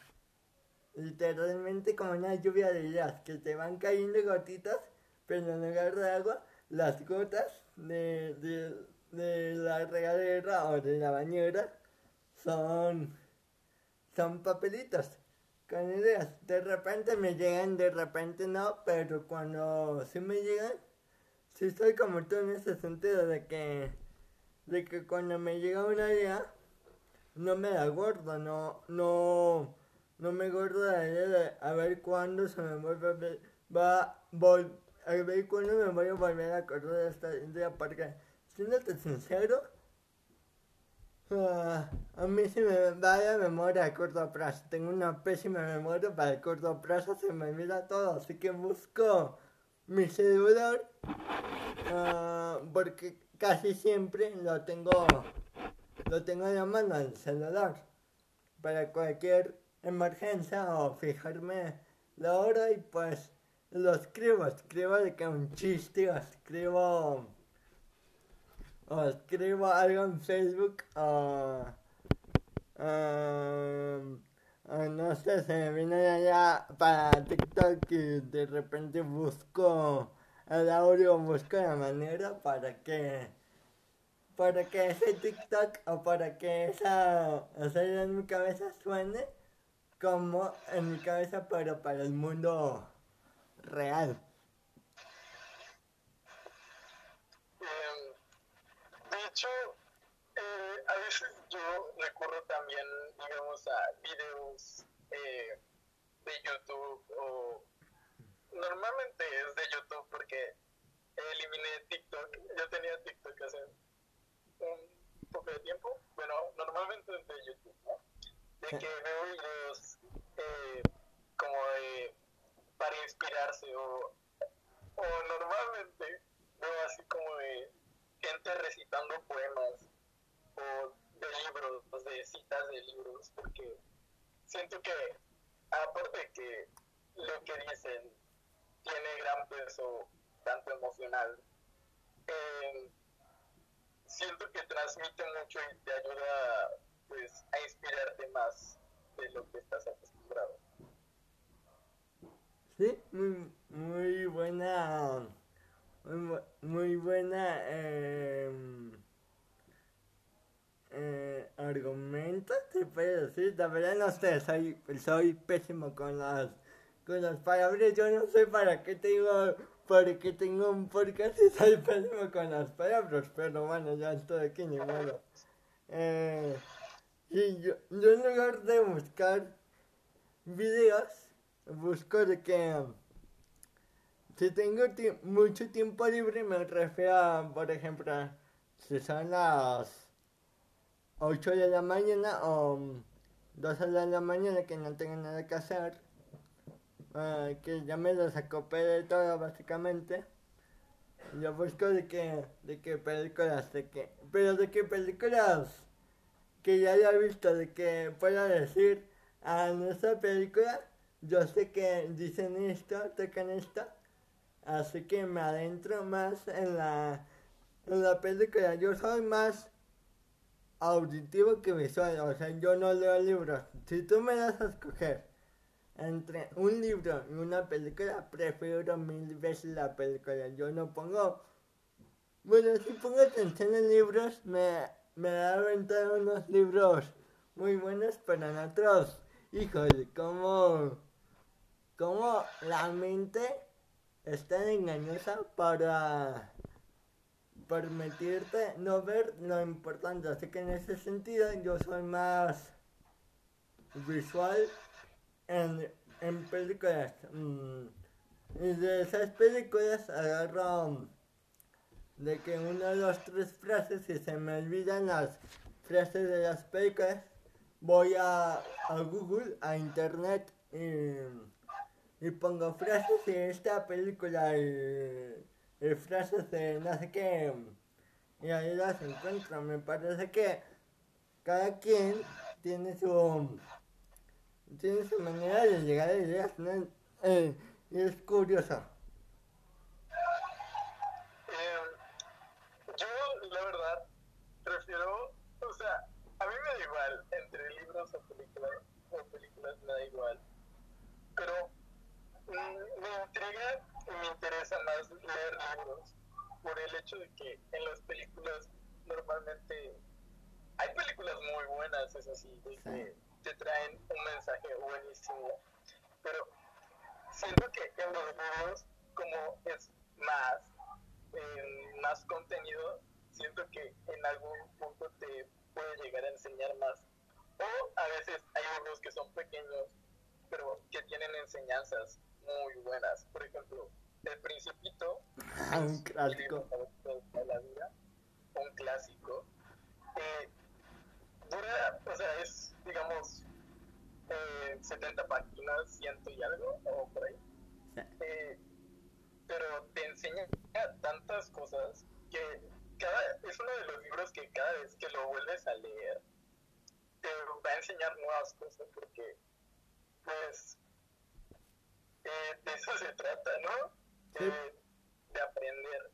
literalmente como una lluvia de ideas, que te van cayendo gotitas, pero en lugar de agua, las gotas de, de, de la regadera o de la bañera son, son papelitos con ideas. De repente me llegan, de repente no, pero cuando sí me llegan, sí soy como tú en ese sentido de que, de que cuando me llega una idea, no me da gordo, no, no, no me idea de a ver cuándo se me vuelve va, vol, a ver cuándo me voy a volver a acordar de esta idea, porque, siéndote sincero, uh, a mí se me va la memoria a corto plazo, tengo una pésima memoria para el corto plazo, se me olvida todo, así que busco mi celular, uh, porque casi siempre lo tengo lo tengo en la mano el celular para cualquier emergencia o fijarme la hora y pues lo escribo, escribo de que un chiste o escribo o escribo algo en Facebook o, um, o no sé, se me viene allá para TikTok y de repente busco el audio, busco la manera para que para que ese TikTok o para que esa, esa en mi cabeza suene como en mi cabeza, pero para el mundo real. Eh, de hecho, eh, a veces yo recurro también, digamos, a videos eh, de YouTube o normalmente es de YouTube porque eliminé TikTok. Yo tenía TikTok hace un poco de tiempo, bueno, normalmente es de YouTube, ¿no? De que veo videos eh, como de para inspirarse o, o normalmente veo así como de gente recitando poemas o de libros, de citas de libros, porque siento que aparte de que lo que dicen tiene gran peso tanto emocional, eh, siento que transmite mucho y te ayuda pues a inspirarte más de lo que estás acostumbrado. Sí, muy, muy buena, muy, buena eh, eh, argumento, se puede decir. La verdad no sé, soy, soy pésimo con las, con las palabras. Yo no sé para qué tengo porque tengo un podcast y soy pésimo con las palabras, pero bueno, ya estoy aquí ni modo. Eh, y yo, yo en lugar de buscar videos, busco de que si tengo mucho tiempo libre me refiero a, por ejemplo, si son las 8 de la mañana o 12 de la mañana que no tengo nada que hacer, uh, que ya me los acopé de todo básicamente. Yo busco de qué, de qué películas, de qué, pero de qué películas que ya haya visto, de que pueda decir a nuestra película, yo sé que dicen esto, tocan esto, así que me adentro más en la, en la película. Yo soy más auditivo que visual, o sea, yo no leo libros. Si tú me das a escoger entre un libro y una película, prefiero mil veces la película. Yo no pongo. Bueno, si pongo atención en libros, me, me da aventar unos libros muy buenos, pero en otros, híjole, como. Como la mente es tan engañosa para permitirte no ver lo importante. Así que en ese sentido, yo soy más visual en, en películas. Mm, y de esas películas agarro de que una, dos, tres frases y se me olvidan las frases de las películas. Voy a, a Google, a internet y, y pongo frases de esta película y, y frases de no sé qué. Y ahí las encuentro. Me parece que cada quien tiene su tiene su manera de llegar a ideas, ¿no? Eh, y es curioso. Eh, yo, la verdad, prefiero, o sea, a mí me da igual o películas, o películas me da igual, pero mm, me intriga y me interesa más leer libros por el hecho de que en las películas normalmente hay películas muy buenas, es así, de que te traen un mensaje buenísimo, pero siento que en los libros, como es más, eh, más contenido, siento que en algún punto te puede llegar a enseñar más. O a veces hay libros que son pequeños, pero que tienen enseñanzas muy buenas. Por ejemplo, El Principito, Ah, un clásico. de la vida, un clásico. Eh, dura, o sea, es, digamos, eh, 70 páginas, ciento y algo, o por ahí. Eh, pero te enseña tantas cosas que cada, es uno de los libros que cada vez que lo vuelves a leer, te va a enseñar nuevas cosas, porque, pues, eh, de eso se trata, ¿no? Sí. De, de aprender.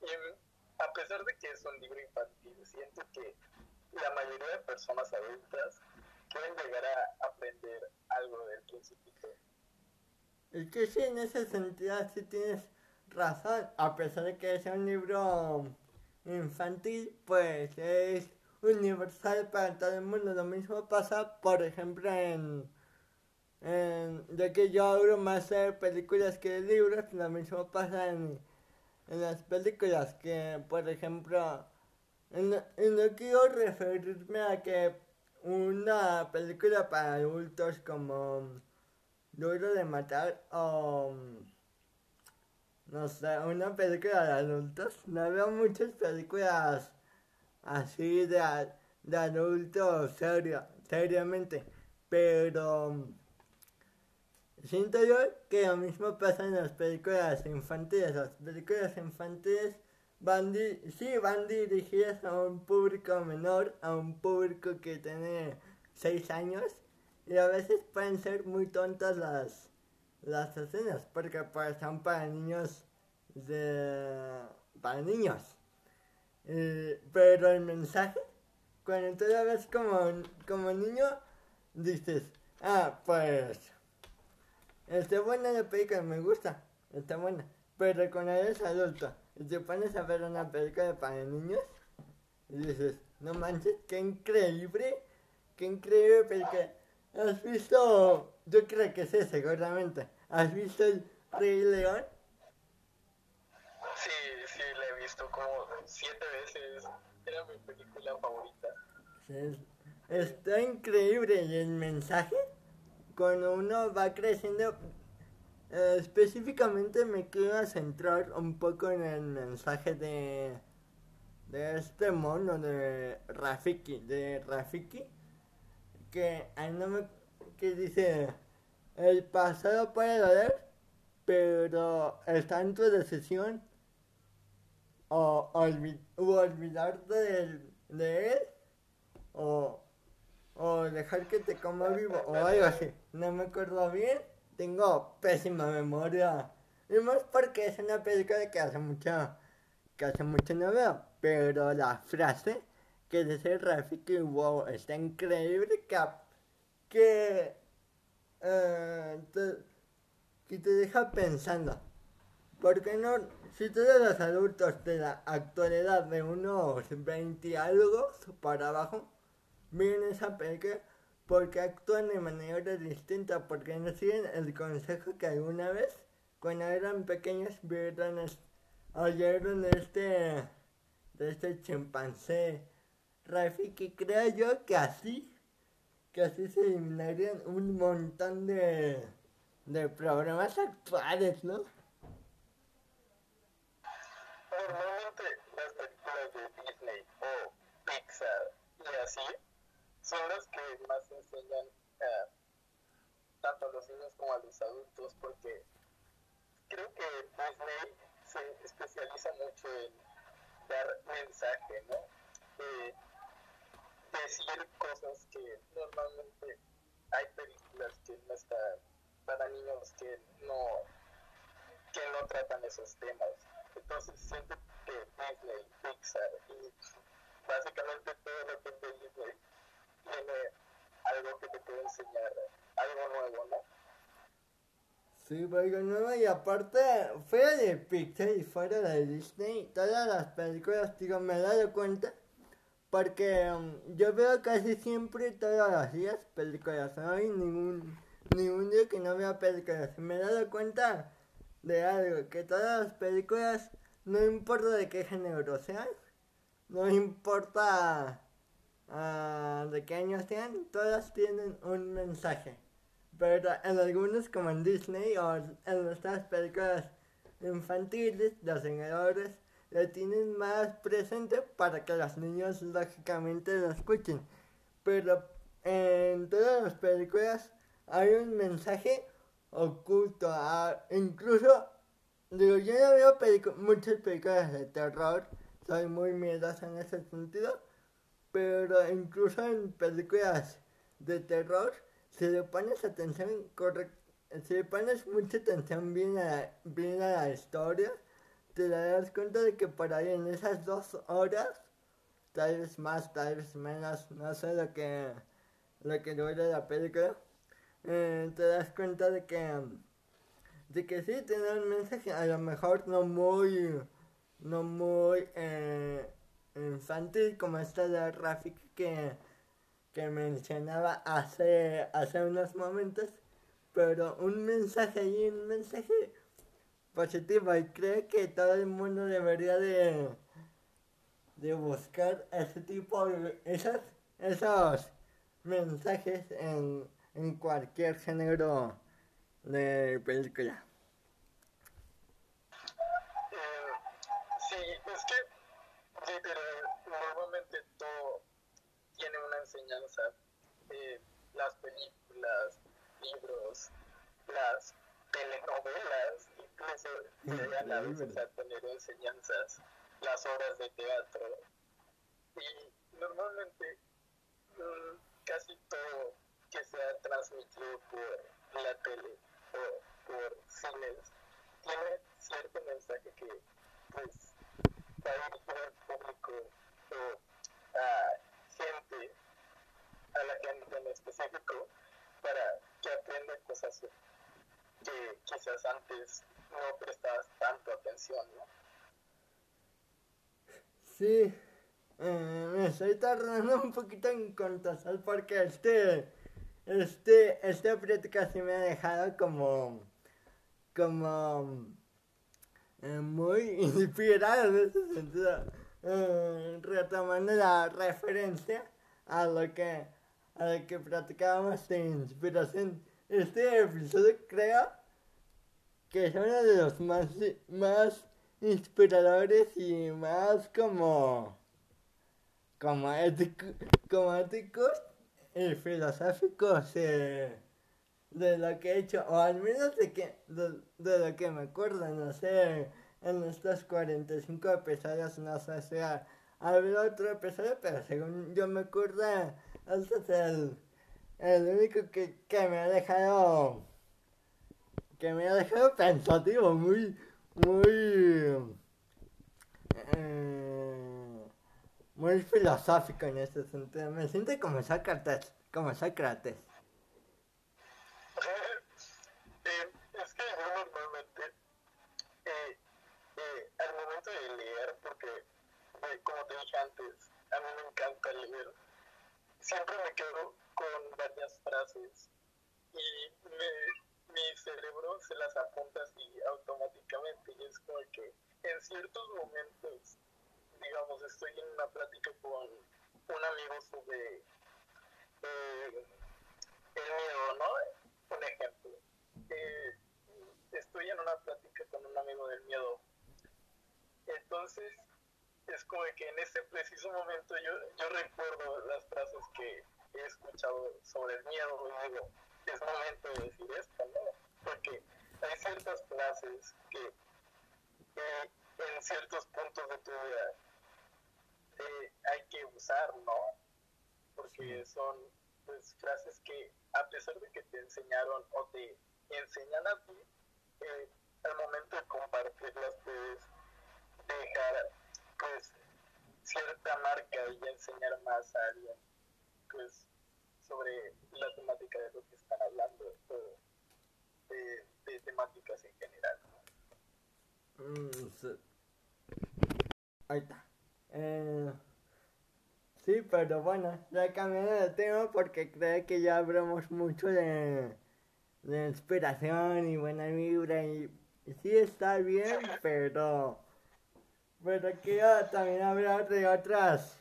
Y a pesar de que es un libro infantil, siento que la mayoría de personas adultas pueden llegar a aprender algo del principito. Es que sí, en ese sentido sí tienes razón. A pesar de que sea un libro infantil, pues es universal para todo el mundo. Lo mismo pasa, por ejemplo, en... ya que yo hablo más de películas que libros, lo mismo pasa en, en las películas que, por ejemplo, no- no quiero referirme a que una película para adultos como Duro de matar o no sé, una película de adultos. No veo muchas películas así de, de adultos serio, seriamente. Pero siento yo que lo mismo pasa en las películas infantiles. Las películas infantiles van di- sí van dirigidas a un público menor, a un público que tiene 6 años. Y a veces pueden ser muy tontas las, las escenas, porque pues son para niños de... para niños. Eh, pero el mensaje, cuando tú lo ves como, como niño, dices, ah, pues... Está buena la película, me gusta, está buena. Pero cuando eres adulto y te pones a ver una película para niños, dices, no manches, qué increíble, qué increíble película. ¿Has visto? Yo creo que es ese, seguramente. ¿Has visto el Rey León? Visto como siete veces. Era mi película favorita. Es- Está increíble el mensaje, cuando uno va creciendo, eh, específicamente me quiero centrar un poco en el mensaje de, de este mono de Rafiki, de Rafiki, que, no me, que dice, el pasado puede doler, pero está en tu decisión o, olvi- u olvidarte de él o, o dejar que te coma vivo o algo así. No me acuerdo bien, tengo pésima memoria. Y más porque es una película que hace mucho, que hace mucho no. Pero la frase que dice Rafiki, wow, está increíble que, que, eh, que te deja pensando. Porque no, si todos los adultos de la actualidad de unos 20 y algo para abajo miren esa película porque actúan de manera distinta, porque no siguen el consejo que alguna vez, cuando eran pequeños, vieron, oyeron de este, de este chimpancé Rafiki. Creo yo que así, que así se eliminarían un montón de, de problemas actuales, ¿no? Normalmente las películas de Disney Pixar y así son las que más enseñan a tanto a los niños como a los adultos porque creo que Disney se especializa mucho en dar mensaje, ¿no? Eh, decir cosas que normalmente hay películas que no están para niños que no, que no tratan esos temas. Entonces siento que Disney, Pixar y básicamente todo lo que de Disney tiene algo que te puede enseñar, algo nuevo, ¿no? Sí, algo nuevo y aparte, fuera de Pixar y fuera de Disney, todas las películas, digo, me he dado cuenta, porque um, yo veo casi siempre todos los días películas, no hay ningún, ningún día que no vea películas, me he dado cuenta de algo, que todas las películas, no importa de qué género sean, no importa uh, de qué año sean, todas tienen un mensaje. Pero en algunos, como en Disney o en nuestras películas infantiles, los señores lo tienen más presente para que los niños lógicamente lo escuchen. Pero en todas las películas hay un mensaje oculto. Ah, incluso, digo, yo no veo muchas películas de terror, soy muy miedosa en ese sentido. Pero incluso en películas de terror, si le pones atención correcta, si le pones mucha atención bien a, bien a la historia, te darás cuenta de que por ahí en esas dos horas, tal vez más, tal vez menos, no sé lo que, lo que dura la película, eh, te das cuenta de que, de que sí tiene un mensaje, a lo mejor no muy, no muy eh, infantil como esta de Rafik que que mencionaba hace, hace unos momentos, pero un mensaje y un mensaje positivo y creo que todo el mundo debería de, de buscar ese tipo de esos, esos mensajes en, en cualquier género de película. sí, es que literal, normalmente todo tiene una enseñanza. Eh, las películas, libros, las telenovelas, incluso llegan a veces a tener enseñanzas, las obras de teatro. Y normalmente mmm, casi todo que se ha transmitido por la tele o por cines tiene cierto mensaje que pues va a dirigir al público o a gente, a la gente en específico, para que aprenda cosas que quizás antes no prestabas tanto atención, ¿no? Sí, eh, me estoy tardando un poquito en contestar porque este, este, esta práctica sí me ha dejado como, como eh, muy inspirado en ese sentido eh, retomando la referencia a lo que a lo que platicábamos de inspiración. Este episodio creo que es uno de los más, más inspiradores y más como como, ético, como éticos y filosóficos de, de lo que he hecho, o al menos de, que, de, lo que me acuerdo, no sé en estos 45 episodios no sé si ha habido otro episodio, pero según yo me acuerdo, este es el, el único que, que me ha dejado que me ha dejado pensativo, muy, muy, eh, muy filosófico en este sentido. Me siento como Sócrates, como Sócrates. Eh, es que yo normalmente eh, eh, al momento de leer, porque eh, como te dije antes, a mí me encanta leer, con varias frases y mi cerebro se las apunta así automáticamente y es como que en ciertos momentos, digamos, estoy en una plática con un amigo sobre eh, el miedo, ¿no? Un ejemplo. Eh, estoy en una plática con un amigo del miedo entonces, es como que en ese preciso momento yo, yo recuerdo las frases que he escuchado sobre el miedo y digo, es momento de decir esto, ¿no? Porque hay ciertas frases que en ciertos puntos de tu vida eh, hay que usar, ¿no? Porque son pues, frases que a pesar de que te enseñaron o te enseñan a ti, eh, al momento de compartirlas puedes dejar pues cierta marca y enseñar más a alguien sobre la temática de lo que están hablando de, temáticas en general. Mm, sí. Ahí está. Eh, sí, pero bueno, ya cambiando de tema porque creo que ya hablamos mucho de, de inspiración y buena vibra y, y sí está bien, pero pero quiero también hablar de otras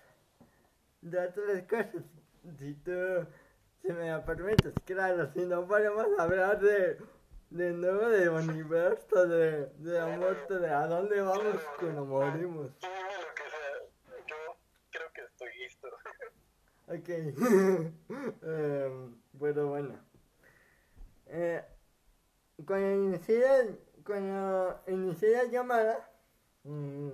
de otras cosas. Si tú si me lo permites, claro, si no podemos hablar de de nuevo del universo, de, de la muerte, de a dónde vamos cuando morimos. Dime lo que sea, yo creo que estoy listo. Ok. Em, bueno, bueno. Eh, cuando inicié, cuando inicié la llamada, mm,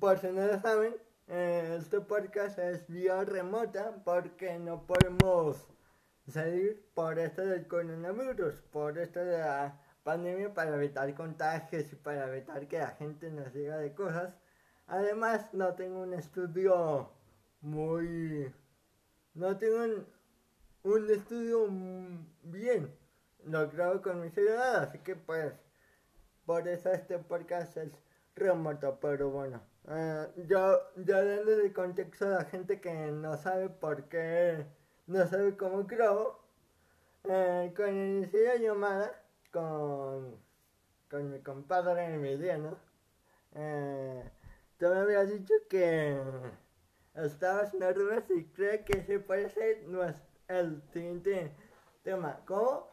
por si no lo saben, este podcast es vía remota porque no podemos salir por esto del coronavirus, por esto de la pandemia para evitar contagios y para evitar que la gente nos diga de cosas. Además, no tengo un estudio muy... No tengo un, un estudio bien. Lo grabo con mi celular, así que pues... Por eso este podcast es remoto, pero bueno. Eh, yo, yo dando el contexto a la gente que no sabe por qué, no sabe cómo grabo. Eh, cuando inicié la llamada con, con mi compadre Emiliano, eh, tú me habías dicho que estabas nervioso y creo que ese puede ser nues- el siguiente tema. ¿Cómo,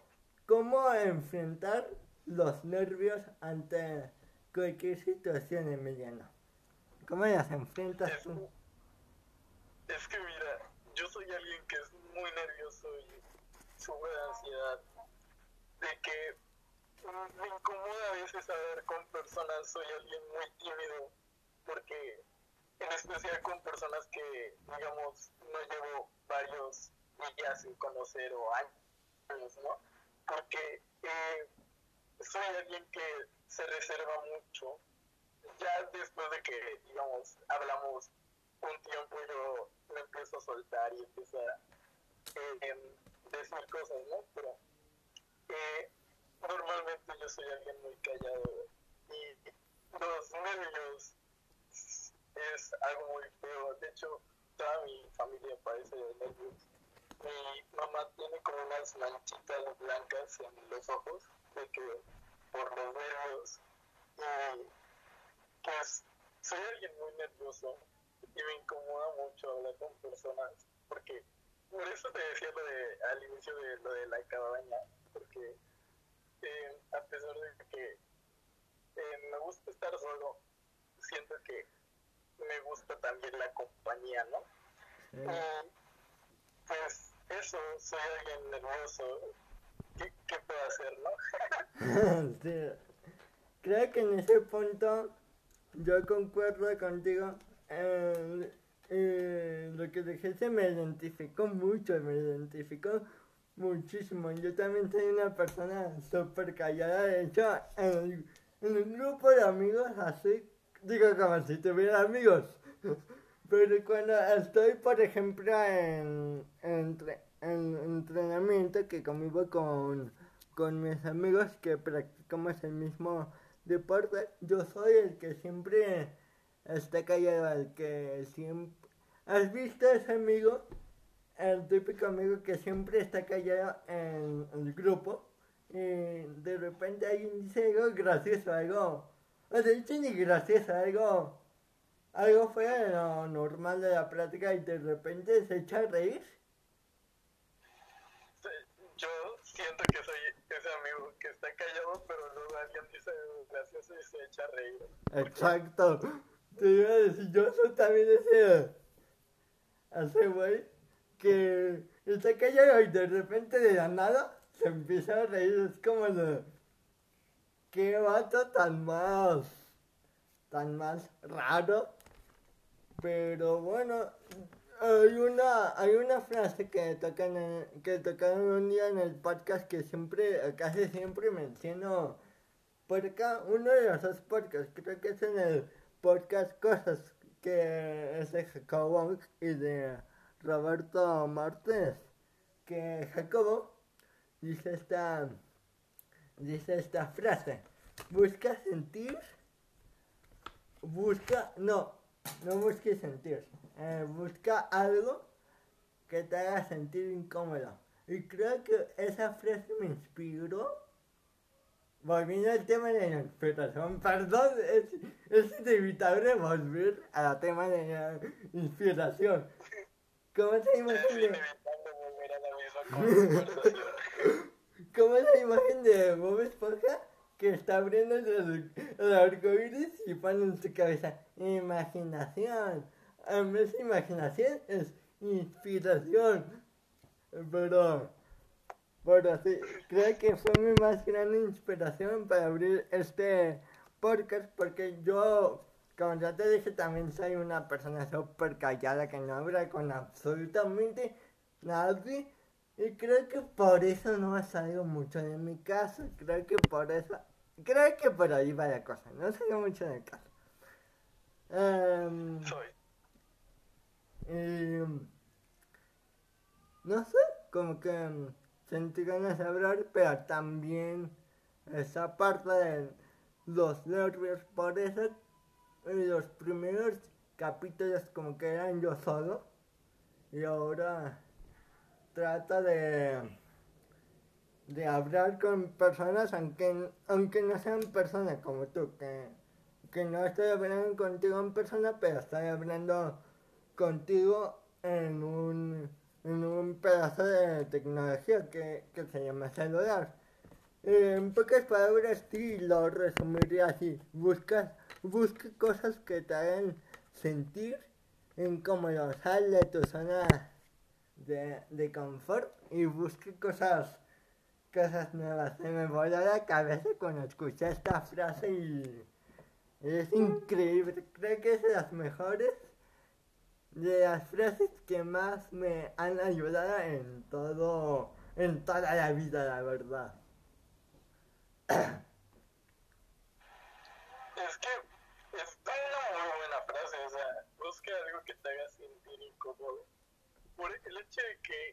¿Cómo enfrentar los nervios ante cualquier situación, Emiliano? ¿Cómo las enfrentas tú? Es que mira, yo soy alguien que es muy nervioso y sube de ansiedad. De que me incomoda a veces hablar con personas, soy alguien muy tímido, porque en especial con personas que, digamos, no llevo varios días sin conocer o años, ¿no? Porque eh, soy alguien que se reserva mucho. Ya después de que, digamos, hablamos un tiempo yo me empiezo a soltar y empiezo a eh, em, decir cosas, ¿no? Pero eh, normalmente yo soy alguien muy callado y los nervios es algo muy feo. De hecho, toda mi familia padece de nervios. Mi mamá tiene como unas manchitas blancas en los ojos, de que por los nervios. Y pues soy alguien muy nervioso y me incomoda mucho hablar con personas porque por eso te decía lo de al inicio de lo de la cabaña porque eh, a pesar de que eh, me gusta estar solo siento que me gusta también la compañía no y pues eso soy alguien nervioso ¿qué, qué puedo hacer no? Sí. Creo que en ese punto yo concuerdo contigo. Eh, lo que dijiste me identificó mucho, me identificó muchísimo. Yo también soy una persona súper callada. De hecho, en, en un grupo de amigos así, digo como si tuviera amigos. Pero cuando estoy, por ejemplo, en entrenamiento, que convivo con, con mis amigos que practicamos el mismo deporte, yo soy el que siempre está callado, el que siempre... ¿Has visto ese amigo? El típico amigo que siempre está callado en el grupo y de repente alguien dice algo gracioso, algo... O de hecho ni gracioso, algo... Algo fuera lo normal de la práctica y de repente se echa a reír. yo siento que soy ese amigo que está callado, pero luego alguien dice y se echa a reír. Exacto. Te iba a decir, yo soy también ese. Ese güey que está callado y de repente de la nada se empieza a reír. Es como de. Qué vato tan más. tan más raro. Pero bueno, hay una, hay una frase que tocan, en- que tocaron un día en el podcast que siempre, casi siempre menciono por acá, uno de los podcasts, creo que es en el podcast Cosas, que es de Jacobo y de Roberto Martínez, que Jacobo dice esta, dice esta frase, busca sentir, busca, no, no busques sentir, eh, busca algo que te haga sentir incómodo. Y creo que esa frase me inspiró. Volviendo al tema de la inspiración, perdón, es, es inevitable volver al tema de la inspiración. ¿Cómo es la Es imagen de, inevitable volver a la misma conversación. cómo es la imagen de Bob Esponja que está abriendo el, el arcoíris y pone en su cabeza imaginación? En vez de imaginación es inspiración. Pero, pero sí, creo que fue mi más grande inspiración para abrir este podcast porque yo, como ya te dije, también soy una persona súper callada que no habla con absolutamente nadie. Y creo que por eso no ha salido mucho de mi casa. Creo que por eso. Creo que por ahí va la cosa. No salió mucho de casa. Em, Soy. y, no sé, como que mm, sentí ganas de hablar, pero también esa parte de los nervios. Por eso, en los primeros capítulos, como que eran yo solo. Y ahora trata de de hablar con personas aunque aunque no sean personas como tú que que no estoy hablando contigo en persona pero estoy hablando contigo en un en un pedazo de tecnología que, que se llama celular Eh, en pocas palabras sí lo resumiría así buscas busca cosas que te hagan sentir incómodo sal de tu zona de, de confort y busque cosas cosas nuevas. Se me voló la cabeza cuando escuché esta frase y es increíble. Creo que es de las mejores, de las frases que más me han ayudado en todo, en toda la vida, la verdad. Es que es una muy buena frase, o sea, busca algo que te haga sentir incómodo. Por el hecho de que,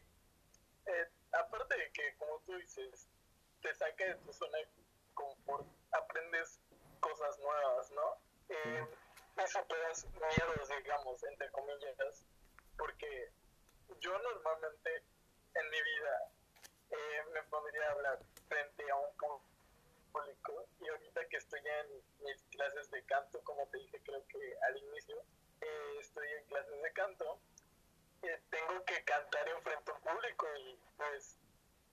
eh, aparte de que, como tú dices, te saca de tu zona de confort, aprendes cosas nuevas, ¿no? Eh, y superas miedos, digamos, entre comillas, porque yo normalmente en mi vida eh, me pondría a hablar frente a un público y ahorita que estoy en mis clases de canto, como te dije creo que al inicio, eh, estoy en clases de canto, eh, tengo que cantar enfrente a un público y pues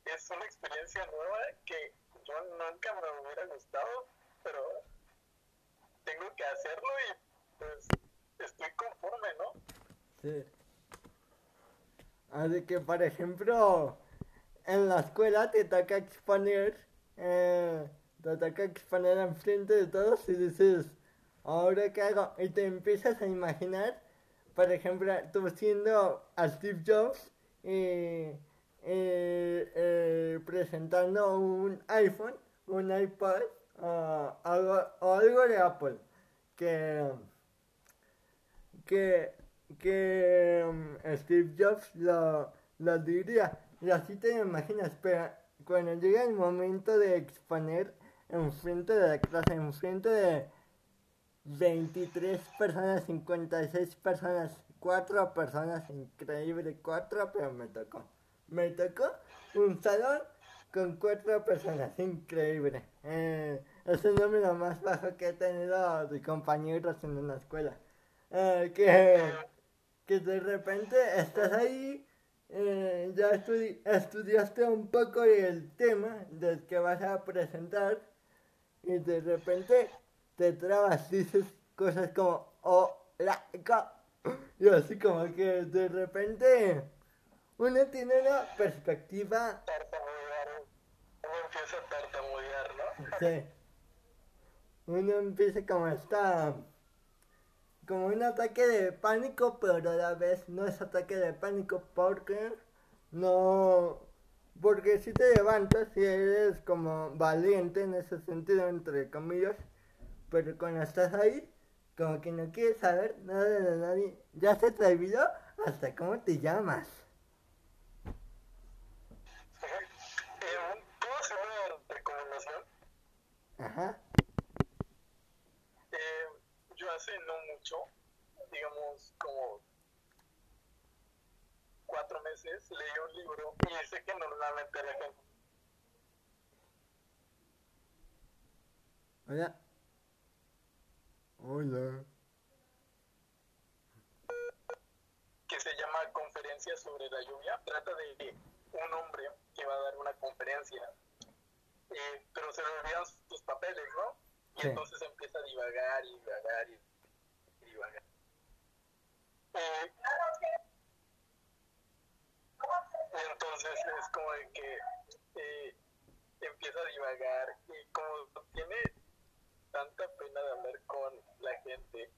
es una experiencia nueva que yo nunca me hubiera gustado, pero tengo que hacerlo y pues estoy conforme, ¿no? Sí. Así que, por ejemplo, en la escuela te toca exponer, eh, te toca exponer enfrente de todos y dices, ¿ahora qué hago? Y te empiezas a imaginar, por ejemplo, tú siendo a Steve Jobs y, eh, presentando un iPhone, un iPod o algo, o algo de Apple que que, que um, Steve Jobs lo, lo diría. Y así te imaginas, pero cuando llega el momento de exponer enfrente de la clase, enfrente de 23 personas, 56 personas, 4 personas, increíble, 4, pero me tocó. Me tocó un salón con 4 personas, increíble. Eh, es el número más bajo que he tenido de compañeros en una escuela. Eh, que, que de repente estás ahí, eh, ya estudi- estudiaste un poco el tema del que vas a presentar y de repente te trabas, dices cosas como hola, ca-", y así como que de repente uno tiene una perspectiva uno empieza a tartamudear, ¿no? Sí. Uno empieza como esta. Como un ataque de pánico, pero a la vez no es ataque de pánico porque no, porque si te levantas y eres como valiente en ese sentido, entre comillas, pero cuando estás ahí, como que no quieres saber nada de nadie, ya se te olvidó hasta cómo te llamas. Eh, ¿Puedo hacer una recomendación? Ajá. Hace no mucho, digamos como cuatro meses, leí un libro y sé que normalmente la gente Hola. Hola. que se llama Conferencia sobre la lluvia. Trata de un hombre que va a dar una conferencia, eh, pero se le olvidan sus papeles, ¿no? Y Sí. entonces empieza a divagar y divagar y divagar. Eh, y entonces es como de que eh, empieza a divagar y como tiene tanta pena de hablar con la gente,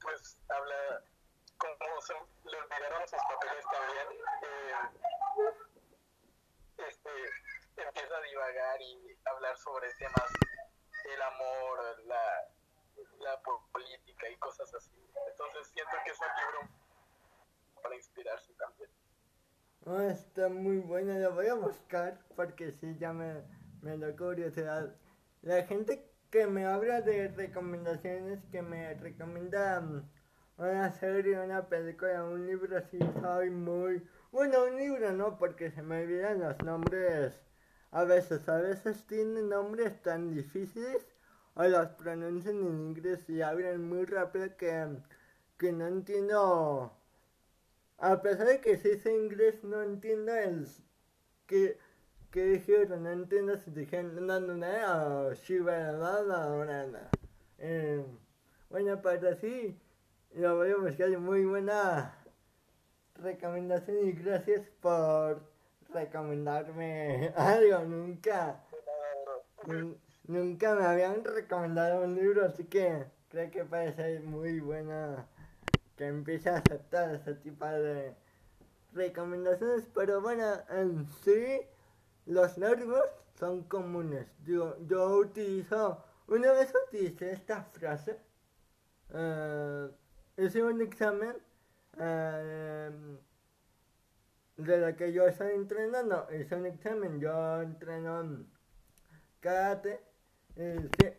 pues habla como se le olvidaron sus papeles también, eh, este, empieza a divagar y hablar sobre temas del amor, la, la po- política y cosas así. Entonces siento que es un libro para inspirarse también. Oh, está muy buena, la voy a buscar porque sí, ya me, me da curiosidad. La gente que me habla de recomendaciones, que me recomienda mm, una serie, una película, un libro, sí, soy muy... Bueno, un libro no, porque se me olvidan los nombres a veces. A veces tienen nombres tan difíciles o los pronuncian en inglés y hablan muy rápido que, que no entiendo... A pesar de que si sé inglés, no entiendo el que, que dijeron, no entiendo si dijeron no, no, no, no. Eh, bueno, pero sí, lo voy a buscar, muy buena recomendación y gracias por recomendarme algo, nunca, nun- nunca me habían recomendado un libro, así que creo que puede ser muy buena que empiece a aceptar ese tipo de recomendaciones, pero bueno, en sí, los nervios son comunes. Digo, yo utilizo, una vez utilicé esta frase, eh, hice un examen eh, de lo que yo estoy entrenando, hice un examen, yo entreno en karate,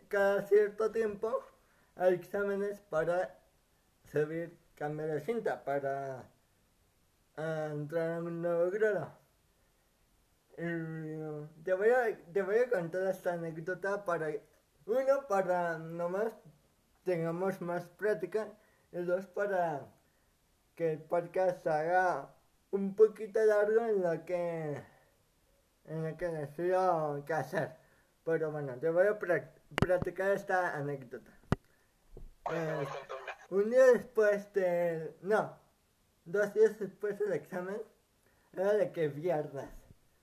cada cierto tiempo hay exámenes para subir cambio de cinta para ah, entrar a un nuevo grado. Te, voy a, te voy a contar esta anécdota para, uno, para nomás tengamos más práctica, y dos, para que el podcast haga un poquito largo en lo que, en lo que decido que hacer. Pero bueno, te voy a practicar esta anécdota. Eh, un día después de... No, dos días después del examen, era de que viernes.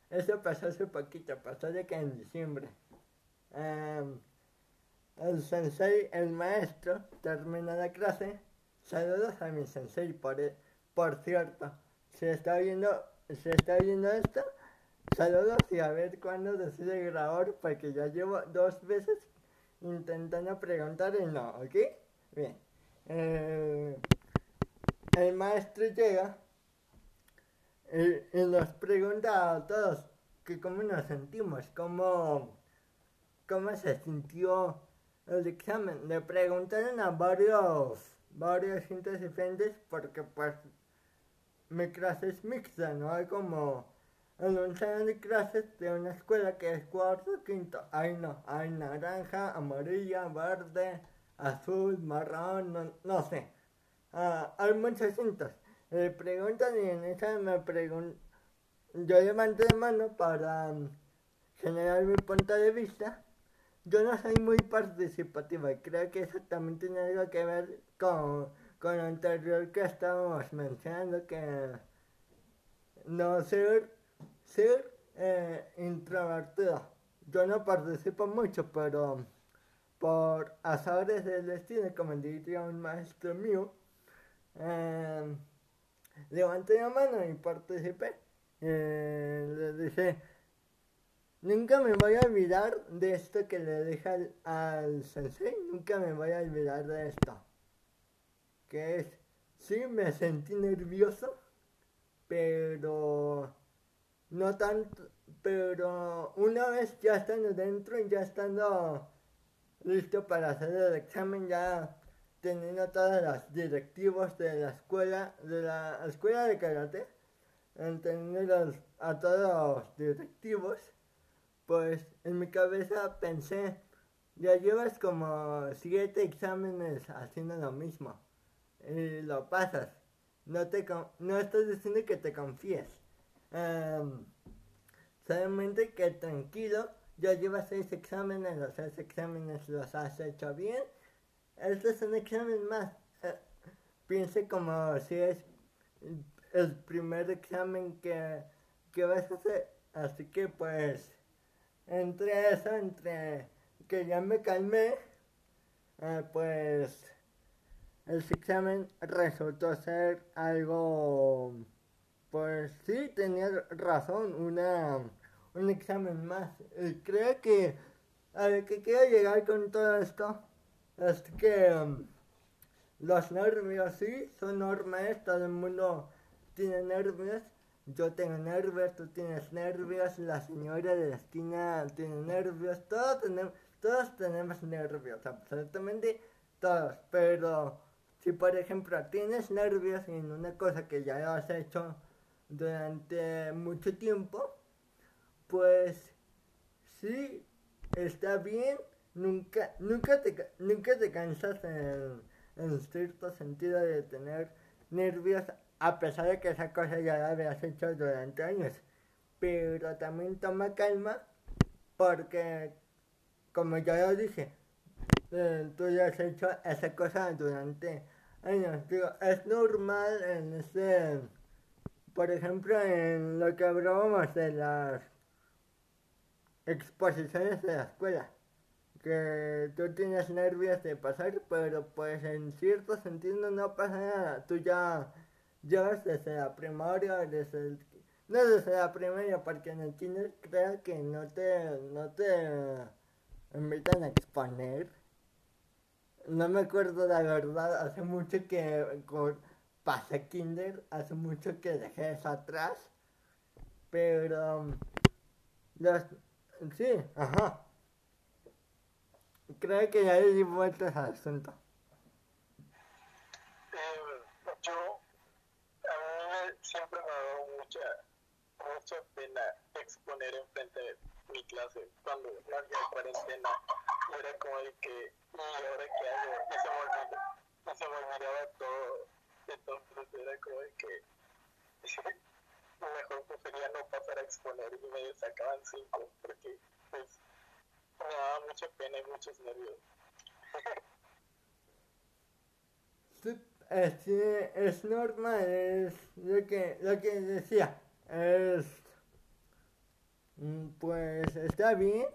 Eso pasó hace poquito, pasó de que en diciembre. Em, el sensei, el maestro, termina la clase. Saludos a mi sensei, por, e- por cierto. Si está viendo, si está viendo esto, saludos y a ver cuándo decide grabar, porque ya llevo dos veces intentando preguntar y no, ¿ok? Bien. Eh, el maestro llega y, nos pregunta a todos que cómo nos sentimos, cómo, cómo se sintió el examen. Le preguntaron a varios, varios gentes diferentes porque pues mi clase es mixta, ¿no? Hay como en un salón de clases de una escuela que es cuarto, quinto. Hay no, hay naranja, amarilla, verde, azul, marrón, no, no sé. Ah, hay muchos cintos. Le preguntan y en esa me preguntan. Yo levanté la mano para mm, generar mi punto de vista. Yo no soy muy participativa y creo que eso también tiene algo que ver con, con lo anterior que estábamos mencionando, que no ser, ser eh, introvertido. Yo no participo mucho, pero por azares del destino, como diría un maestro mío, eh, levanté la mano y participé. Eh, le dije, nunca me voy a olvidar de esto que le dije al, al sensei, nunca me voy a olvidar de esto. Que es, sí, me sentí nervioso, pero no tanto, pero una vez ya estando dentro y ya estando listo para hacer el examen, ya teniendo todos los directivos de la escuela, de la escuela de karate, teniendo a todos los directivos, pues en mi cabeza pensé, ya llevas como siete exámenes haciendo lo mismo y lo pasas. No, te, no estoy diciendo que te confíes. Um, solamente que tranquilo, ya llevas seis exámenes, los seis exámenes los has hecho bien. Este es un examen más. Eh, piense como si es el primer examen que, que vas a hacer. Así que pues, entre eso, entre que ya me calmé, eh, pues el examen resultó ser algo, pues sí, tenía razón, una, un examen más. creo que a lo que quiero llegar con todo esto es que um, los nervios sí son normales, todo el mundo tiene nervios. Yo tengo nervios, tú tienes nervios, la señora de la esquina tiene nervios, todos tenemos, todos tenemos nervios, absolutamente todos, pero si por ejemplo tienes nervios en una cosa que ya has hecho durante mucho tiempo, pues sí, está bien, nunca, nunca, te, nunca te cansas en, en cierto sentido de tener nervios a pesar de que esa cosa ya la habías hecho durante años. Pero también toma calma porque, como ya lo dije, eh, tú ya has hecho esa cosa durante digo, es normal en este, por ejemplo, en lo que hablábamos de las exposiciones de la escuela, que tú tienes nervios de pasar, pero pues en cierto sentido no pasa nada, tú ya llevas desde la primaria, desde no desde la primaria, porque en el kinder creo que no te, no te invitan a exponer. No me acuerdo la verdad, hace mucho que pasé kinder, hace mucho que dejé eso atrás, pero um, los, sí, ajá. Creo que ya le di vueltas al asunto. Eh, yo, a mí siempre me ha dado mucha, mucha pena exponer en frente de mi clase cuando había cuarentena. Era como el que y ahora qué hago, me y se me olvidaba todo, entonces era como que mejor prefería no pasar a exponer y me sacaban cinco, porque pues me daba mucha pena y muchos nervios. Sí, es normal, es lo que, lo que decía, es, mm, pues está bien,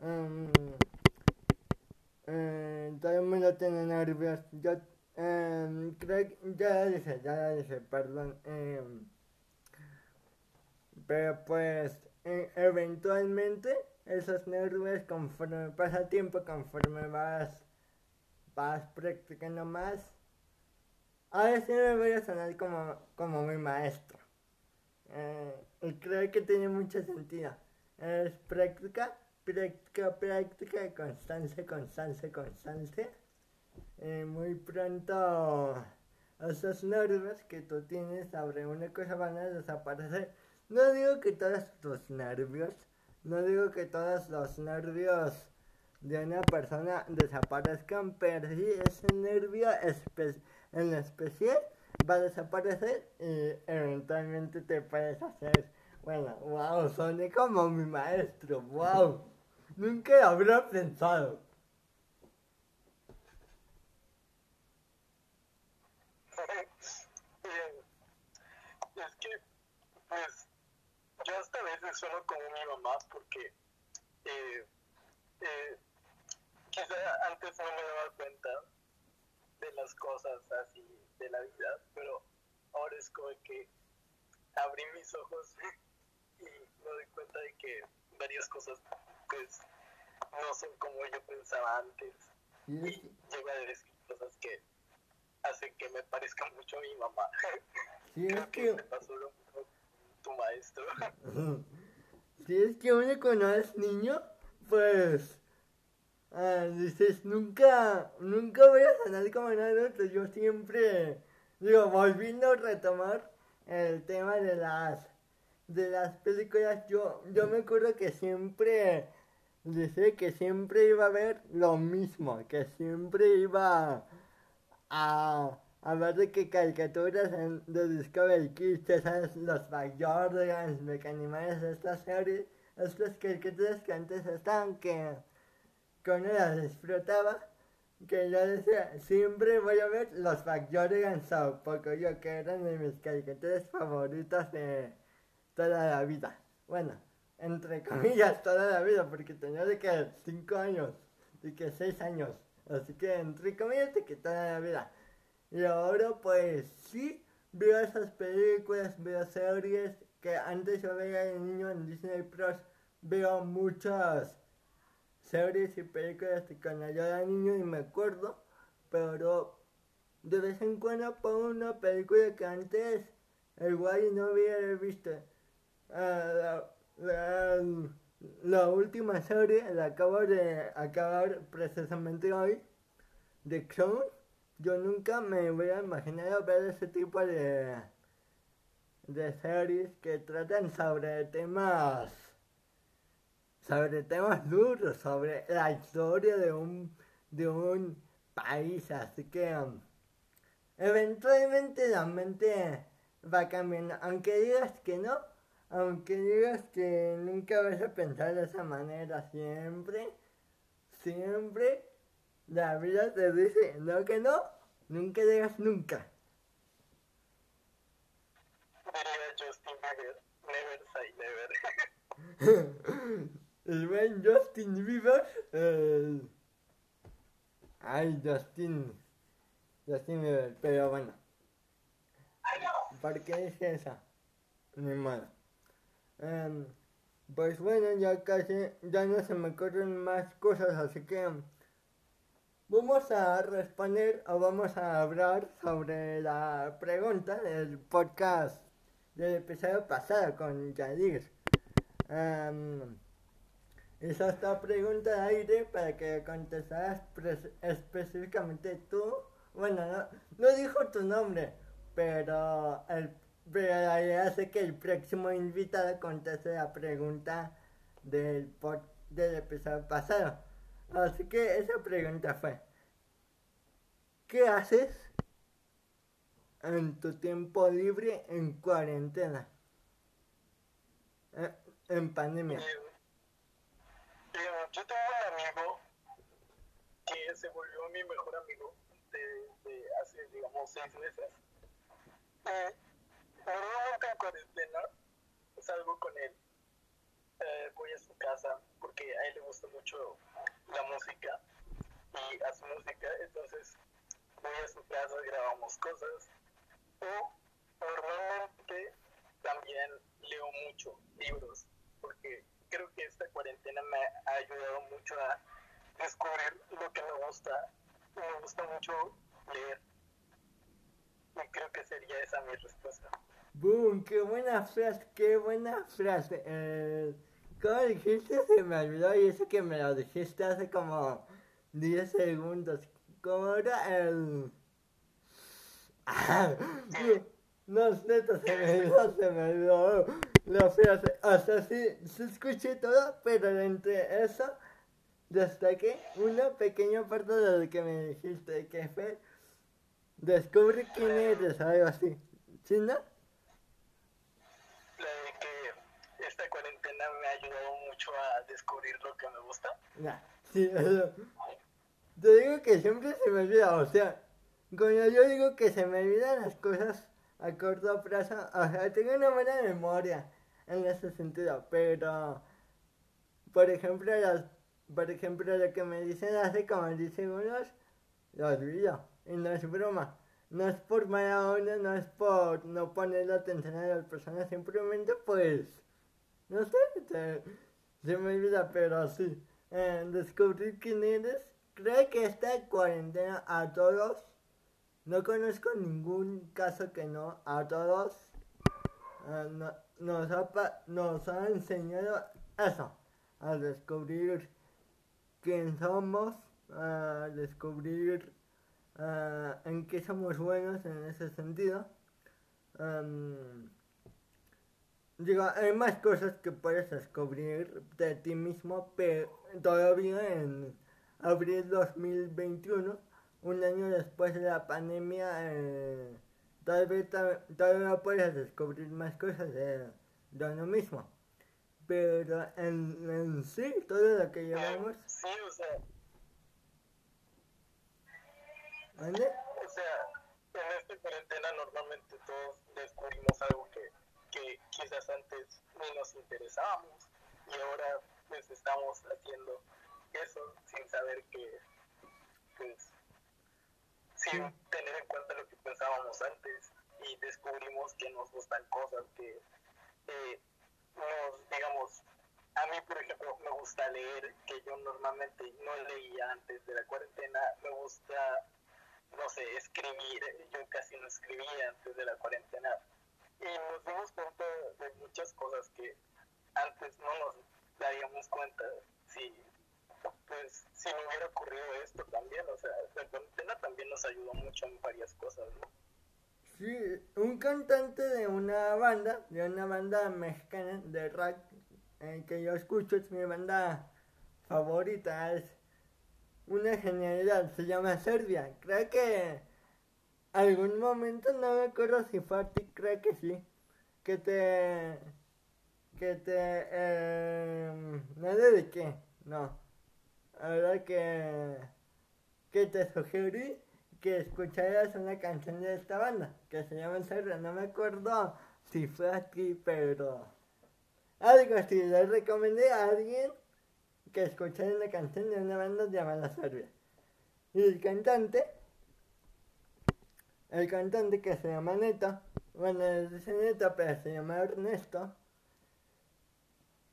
um, eh, todo el mundo tiene nervios. Yo eh, creo ya lo dije, ya lo dije, perdón. Eh, pero pues e, eventualmente esos nervios conforme pasa tiempo, conforme vas, vas practicando más. Ahora sí me voy a sonar como, como mi maestro. Eh, y creo que tiene mucho sentido. Es práctica práctica, práctica, constancia, constancia, constancia. Eh, muy pronto esos nervios que tú tienes sobre una cosa van a desaparecer. No digo que todos tus nervios, no digo que todos los nervios de una persona desaparezcan, pero sí ese nervio en especial va a desaparecer y eventualmente te puedes hacer, bueno, wow, soné como mi maestro, wow. Nunca lo habría pensado. es que, pues, yo sueno como mi mamá porque, eh, eh, antes no me daba cuenta de las cosas así de la vida, pero ahora es como que abrí mis ojos y me doy cuenta de que varias cosas pues no son como yo pensaba antes Y y es que- llego a decir cosas que hacen que me parezca mucho a mi mamá. sí, es Creo que que te pasó lo mismo con tu maestro. Si es que uno cuando es niño, pues ah, dices, nunca, nunca voy a sanar como un adulto. Yo siempre, digo, volviendo a retomar el tema de las de las películas, yo, yo me acuerdo que siempre dice que siempre iba a ver lo mismo, que siempre iba a, a ver de qué caricaturas en, de Discovery Kids, sabes, los Backyardigans, Mecanimales, estas series, estas caricaturas que antes estaban que, que uno las disfrutaba, que yo decía, siempre voy a ver los Backyardigans o Pocoyo, que eran de mis caricaturas favoritas de toda la vida. Bueno, entre comillas, toda la vida, porque tenía de que 5 años, de que 6 años. Así que entre comillas, de que toda la vida. Y ahora, pues sí, veo esas películas, veo series que antes yo veía de niño en Disney Plus. Veo muchas series y películas de cuando yo era niño y me acuerdo, pero de vez en cuando pongo una película que antes igual no había visto. Ah, la, la- la última serie la acabo de acabar precisamente hoy de Crown. Yo nunca me hubiera imaginado ver ese tipo de, de series que tratan sobre temas sobre temas duros, sobre la historia de un de un país, así que um, eventualmente la mente va cambiando, aunque digas que no, aunque digas que nunca vas a pensar de esa manera, siempre, siempre la vida te dice, no que no, nunca digas nunca. Diría Justin Bieber, never say never. El buen Justin Bieber, el... Ay, Justin, Justin Bieber, pero bueno. ¿Por qué dije eso? Ni modo. Em, pues bueno, ya casi, ya no se me ocurren más cosas, así que vamos a responder o vamos a hablar sobre la pregunta del podcast del episodio pasado con Yadir. Em, hizo esta pregunta de aire para que contestaras específicamente tú. Bueno, no, dijo tu nombre, pero, la idea hace que el próximo invitado conteste la pregunta del, del episodio pasado. Así que esa pregunta fue, ¿qué haces en tu tiempo libre en cuarentena? Eh, en pandemia. Eh, yo tengo un amigo que se volvió mi mejor amigo desde hace, digamos, seis meses. Eh, normalmente en cuarentena salgo con él. Eh, voy a su casa porque a él le gusta mucho la música y hace música, entonces voy a su casa, grabamos cosas. O normalmente también leo mucho libros porque creo que esta cuarentena me ha ayudado mucho a descubrir lo que me gusta. Me gusta mucho leer. Y creo que sería esa mi respuesta. ¡Boom! ¡Qué buena frase! ¡Qué buena frase! Eh, ¿Cómo dijiste? Se me olvidó y eso que me lo dijiste hace como 10 segundos. ¿Cómo era el...? Ah, no, neta, se me olvidó, se me olvidó la frase. O sea, sí, sí escuché todo, pero entre eso destaqué una pequeña parte de lo que me dijiste, que fue... Descubre quién eres, algo así. ¿Sí, no? La de que esta cuarentena me ha ayudado mucho a descubrir lo que me gusta. Ya, sí, eso. Te digo que siempre se me olvida, o sea, cuando yo digo que se me olvidan las cosas a corto plazo, o sea, tengo una buena memoria en ese sentido, pero, por ejemplo, las por ejemplo, lo que me dicen hace como 10 segundos, lo olvido. Y no es broma. No es por mala onda, no es por no poner atención a las personas, simplemente pues, no sé, se, se me olvida, pero sí. Eh, descubrir quién eres. Creo que esta cuarentena a todos, no conozco ningún caso que no, a todos eh, no- nos, ha, nos ha enseñado eso, a descubrir quién somos, a descubrir ah, en qué somos buenos en ese sentido. Am, digo, hay más cosas que puedes descubrir de ti mismo, pero todavía en abril 2021, un año después de la pandemia, eh, todavía, todavía puedes descubrir más cosas de, de uno mismo. Pero en, en sí, todo lo que llevamos, Sí, o sea, ¿vale? o sea, en esta cuarentena normalmente todos descubrimos algo que, que quizás antes ni nos interesábamos y ahora pues estamos haciendo eso sin saber que, pues, sin tener en cuenta lo que pensábamos antes y descubrimos que nos gustan cosas que eh, nos, digamos, a mí por ejemplo me gusta leer, que yo normalmente no leía antes de la cuarentena, me gusta no sé, escribir, yo casi no escribía antes de la cuarentena y nos dimos cuenta de muchas cosas que antes no nos daríamos cuenta si pues si no hubiera ocurrido esto también, o sea, la cuarentena también nos ayudó mucho en varias cosas, ¿no? Sí, un cantante de una banda, de una banda mexicana de rock eh, que yo escucho, es mi banda favorita, es una genialidad, se llama Serbia. Creo que algún momento, no me acuerdo si fue a ti, creo que sí, que te... que te... Eh, no dediqué, no. Ahora que... que te sugerí que escucharas una canción de esta banda, que se llama Serbia. No me acuerdo si fue a ti, pero... Algo así, le recomendé a alguien que escuchara una canción de una banda llamada Serbia. Y el cantante, el cantante que se llama Neto, bueno, dice Neto, pero se llama Ernesto,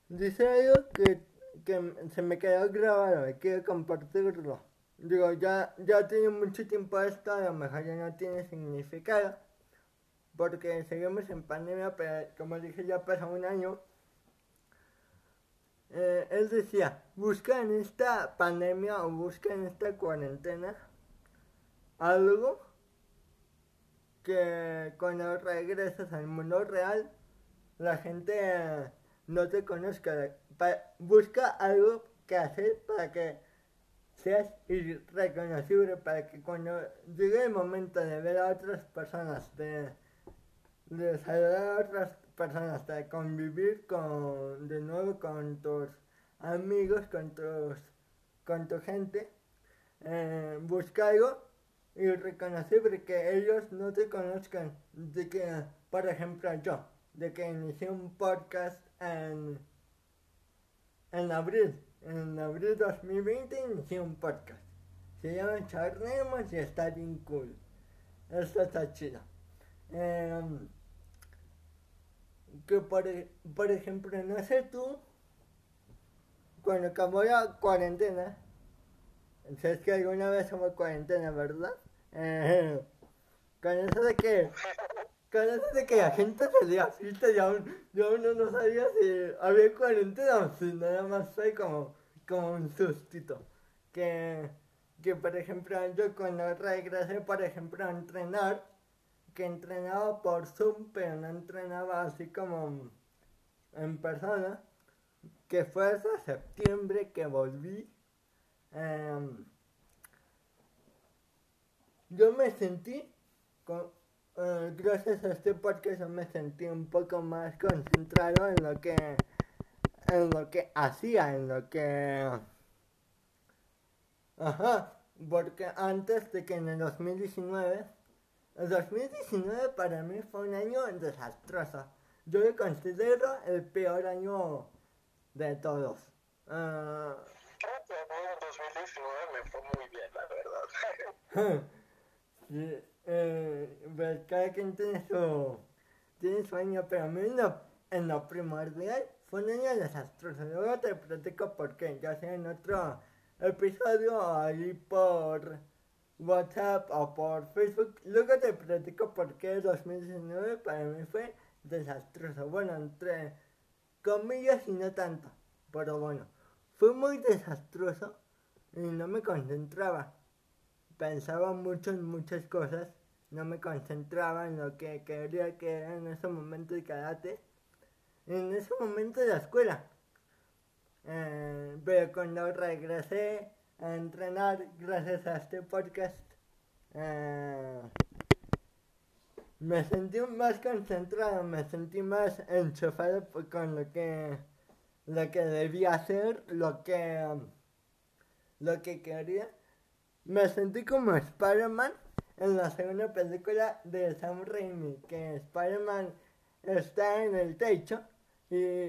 dice algo que, que se me quedó grabado y quiero compartirlo. Digo, ya, ya tiene mucho tiempo esto, a lo mejor ya no tiene significado, porque seguimos en pandemia, pero como dije, ya pasó un año. Eh, él decía, busca en esta pandemia o busca en esta cuarentena algo que cuando regresas al mundo real la gente no te conozca. Busca algo que hacer para que seas irreconocible, para que cuando llegue el momento de ver a otras personas, de, de saludar a otras personas, de convivir con, de nuevo con tus amigos, con, tus, con tu gente, eh, busca algo irreconocible, que ellos no te conozcan, de que, por ejemplo, yo, de que inicié un podcast en, en abril, en abril 2020 inicié un podcast. Se llama Charnemos y está bien cool. Esto está chido. Em, que por, por ejemplo, no sé tú, cuando acabó la cuarentena, sabes que alguna vez hubo cuarentena, ¿verdad? Eh, con eso de que, con de que la gente salía fiesta y aún, y aún no sabía si había cuarentena o si nada más fue como, como un sustito. Que, que por ejemplo yo cuando regresé por ejemplo a entrenar, que entrenaba por Zoom, pero no entrenaba así como en persona, que fue hasta septiembre que volví. em, yo me sentí, con- eh, gracias a este podcast, yo me sentí un poco más concentrado en lo que, en lo que hacía, en lo que, ajá, porque antes de que en el 2019 el 2019 para mí fue un año desastroso. Yo lo considero el peor año de todos. Ah, Creo que me fue muy bien, la verdad. Sí, eh, pues cada quien tiene su, tiene su año, pero a mí en lo, en lo primordial fue un año desastroso. Luego te platico por qué, ya sea en otro episodio ahí por WhatsApp o por Facebook. Luego te platico por qué 2019 para mí fue desastroso. Bueno, entre comillas y no tanto, pero bueno, fue muy desastroso y no me concentraba. Pensaba mucho en muchas cosas, no me concentraba en lo que quería que era en ese momento de karate, en ese momento de la escuela. Eh, pero cuando regresé a entrenar gracias a este podcast, eh, me sentí más concentrado, me sentí más enchufado con lo que, lo que debía hacer, lo que, lo que quería. Me sentí como Spider-Man en la segunda película de Sam Raimi, que Spider-Man está en el techo y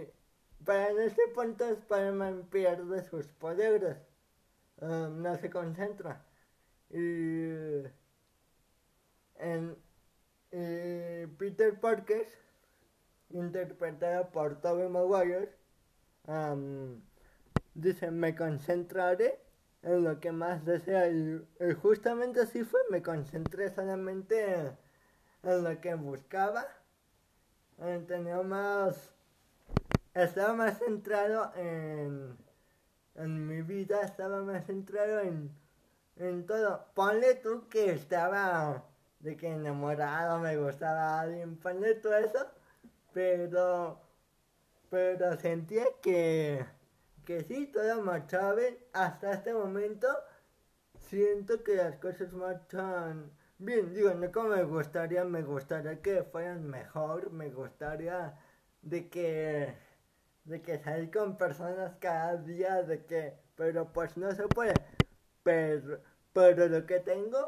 para en este punto Spider-Man pierde sus poderes, um, no se concentra. Y en, y Peter Parker, interpretado por Tobey Maguire, um, dice, me concentraré en lo que más desea y, justamente así fue, me concentré solamente en lo que buscaba, tenía más, estaba más centrado en, en mi vida, estaba más centrado en, en todo. Ponle tú que estaba de que enamorado, me gustaba alguien, ponle todo eso, pero, pero sentía que, que sí, todo marchaba bien. Hasta este momento siento que las cosas marchan bien. Digo, no como me gustaría, me gustaría que fueran mejor, me gustaría de que, de que salir con personas cada día, de que, pero pues no se puede. Pero, pero lo que tengo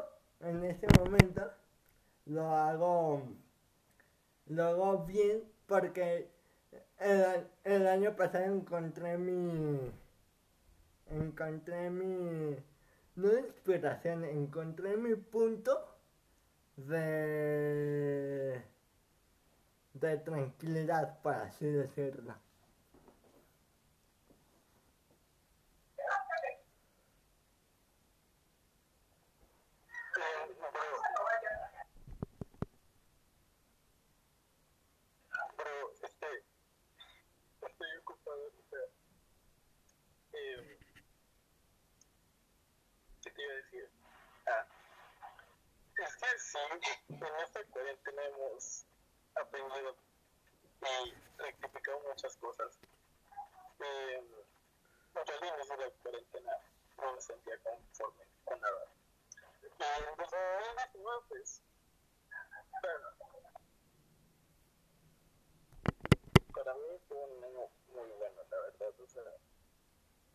en este momento lo hago, lo hago bien porque el, el año pasado encontré mi, encontré mi, no inspiración, encontré mi punto de, de tranquilidad, por así decirlo. sí, en esta cuarentena hemos aprendido y rectificado muchas cosas. Eh, yo al inicio de la cuarentena no me sentía conforme con nada. Y en 2019, pues, bueno, para mí fue un año muy bueno, la verdad, o sea,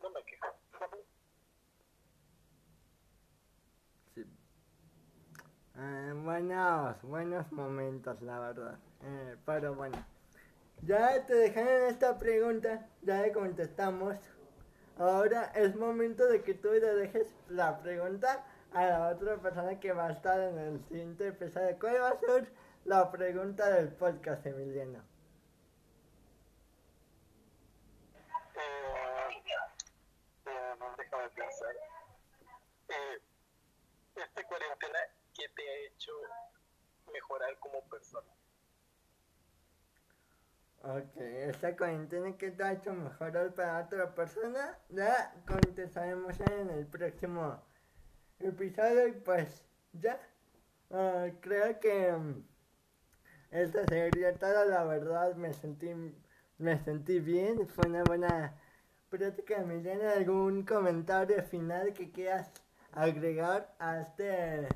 no me quejo. Eh, buenos, buenos momentos, la verdad. Eh, pero bueno, ya te dejaron esta pregunta, ya le contestamos. Ahora es momento de que tú le dejes la pregunta a la otra persona que va a estar en el siguiente episodio. ¿Cuál va a ser la pregunta del podcast, Emiliano? Eh, eh, déjame pensar. Eh, esta cuarentena ¿qué te ha hecho mejorar como persona? Ok, esta cuarentena que te ha hecho mejorar para otra persona, la contestaremos en el próximo episodio y pues ya. Uh, creo que um, esta sería toda la verdad, me sentí, me sentí bien, fue una buena práctica. Emiliana, ¿algún comentario final que quieras agregar a este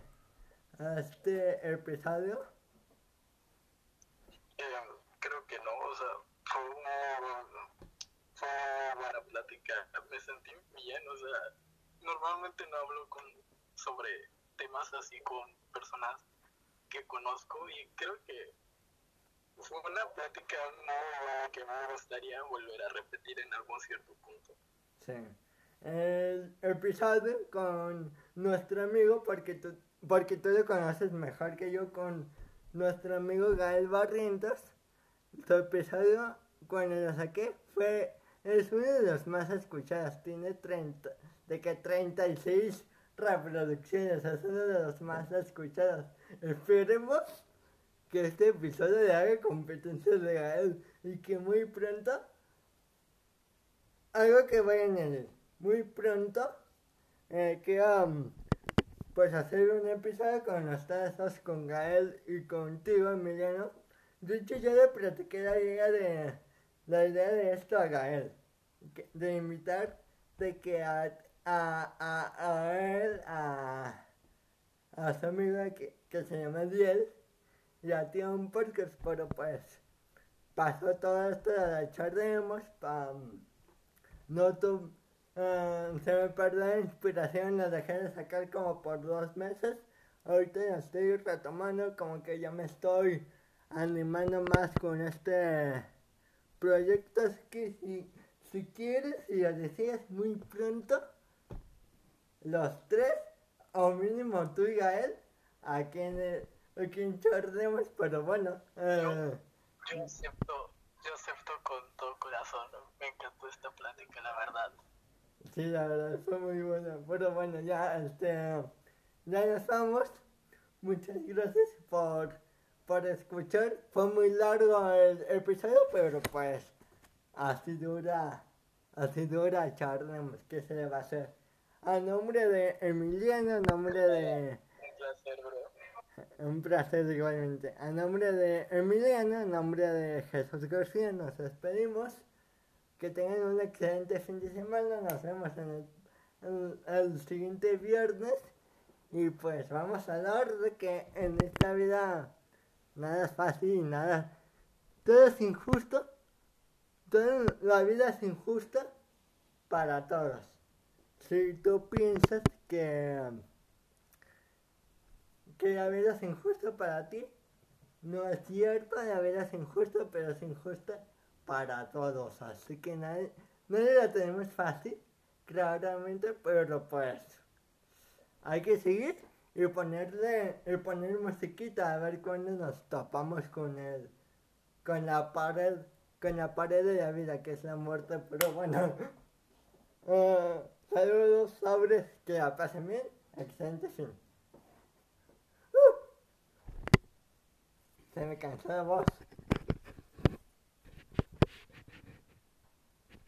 a este episodio? Eh, creo que no, o sea, fue una, fue una buena plática, me sentí bien, o sea, normalmente no hablo con, sobre temas así con personas que conozco y creo que fue una plática muy que me gustaría volver a repetir en algún cierto punto. Sí. el episodio con nuestro amigo, porque tú, porque tú lo conoces mejor que yo, con nuestro amigo Gael Barrientos. Su episodio, cuando lo saqué, fue, es uno de los más escuchados, tiene 30, de que 36 reproducciones, es uno de los más escuchados. Esperemos que este episodio le haga competencia de Gael y que muy pronto algo que voy a añadir muy pronto eh, quiero pues hacer un episodio con los tazos con Gael y contigo Emiliano. De hecho yo le platiqué la idea de la idea de esto a Gael de invitar de que a, a, a, a él a, a su amiga que, que se llama Diel y a ti un podcast pero pues pasó todo esto de la charlemos para no tu, uh, se me perdió la inspiración, la dejé de sacar como por dos meses. Ahorita ya estoy retomando, como que ya me estoy animando más con este proyecto. Así que si, si quieres y lo decías muy pronto, los tres, o mínimo tú y Gael, a quien, a quien chordemos, pero bueno. Uh, yo acepto, yo acepto con todo corazón. Me encantó esta plática, la verdad. Sí, la verdad, fue muy buena. Pero bueno, ya, este, ya nos vamos. Muchas gracias por, por escuchar. Fue muy largo el episodio, pero pues así dura, así dura charlemos. ¿Qué se le va a hacer? A nombre de Emiliano, a nombre de... Un placer, bro. Un placer igualmente. A nombre de Emiliano, a nombre de Jesús García, nos despedimos. Que tengan un excelente fin de semana. Nos vemos en el, en el siguiente viernes. Y pues vamos a hablar de que en esta vida nada es fácil nada. Todo es injusto. Toda la vida es injusta para todos. Si tú piensas que que la vida es injusta para ti. No es cierto, la vida es injusta, pero es injusta para todos. Así que nadie, nadie la tenemos fácil, claramente, pero pues hay que seguir y ponerle, y poner musiquita a ver cuándo nos topamos con el, con la pared, con la pared de la vida que es la muerte, pero bueno. Uh, saludos, sabres, que la pasen bien, excelente fin. Se me cansó la voz.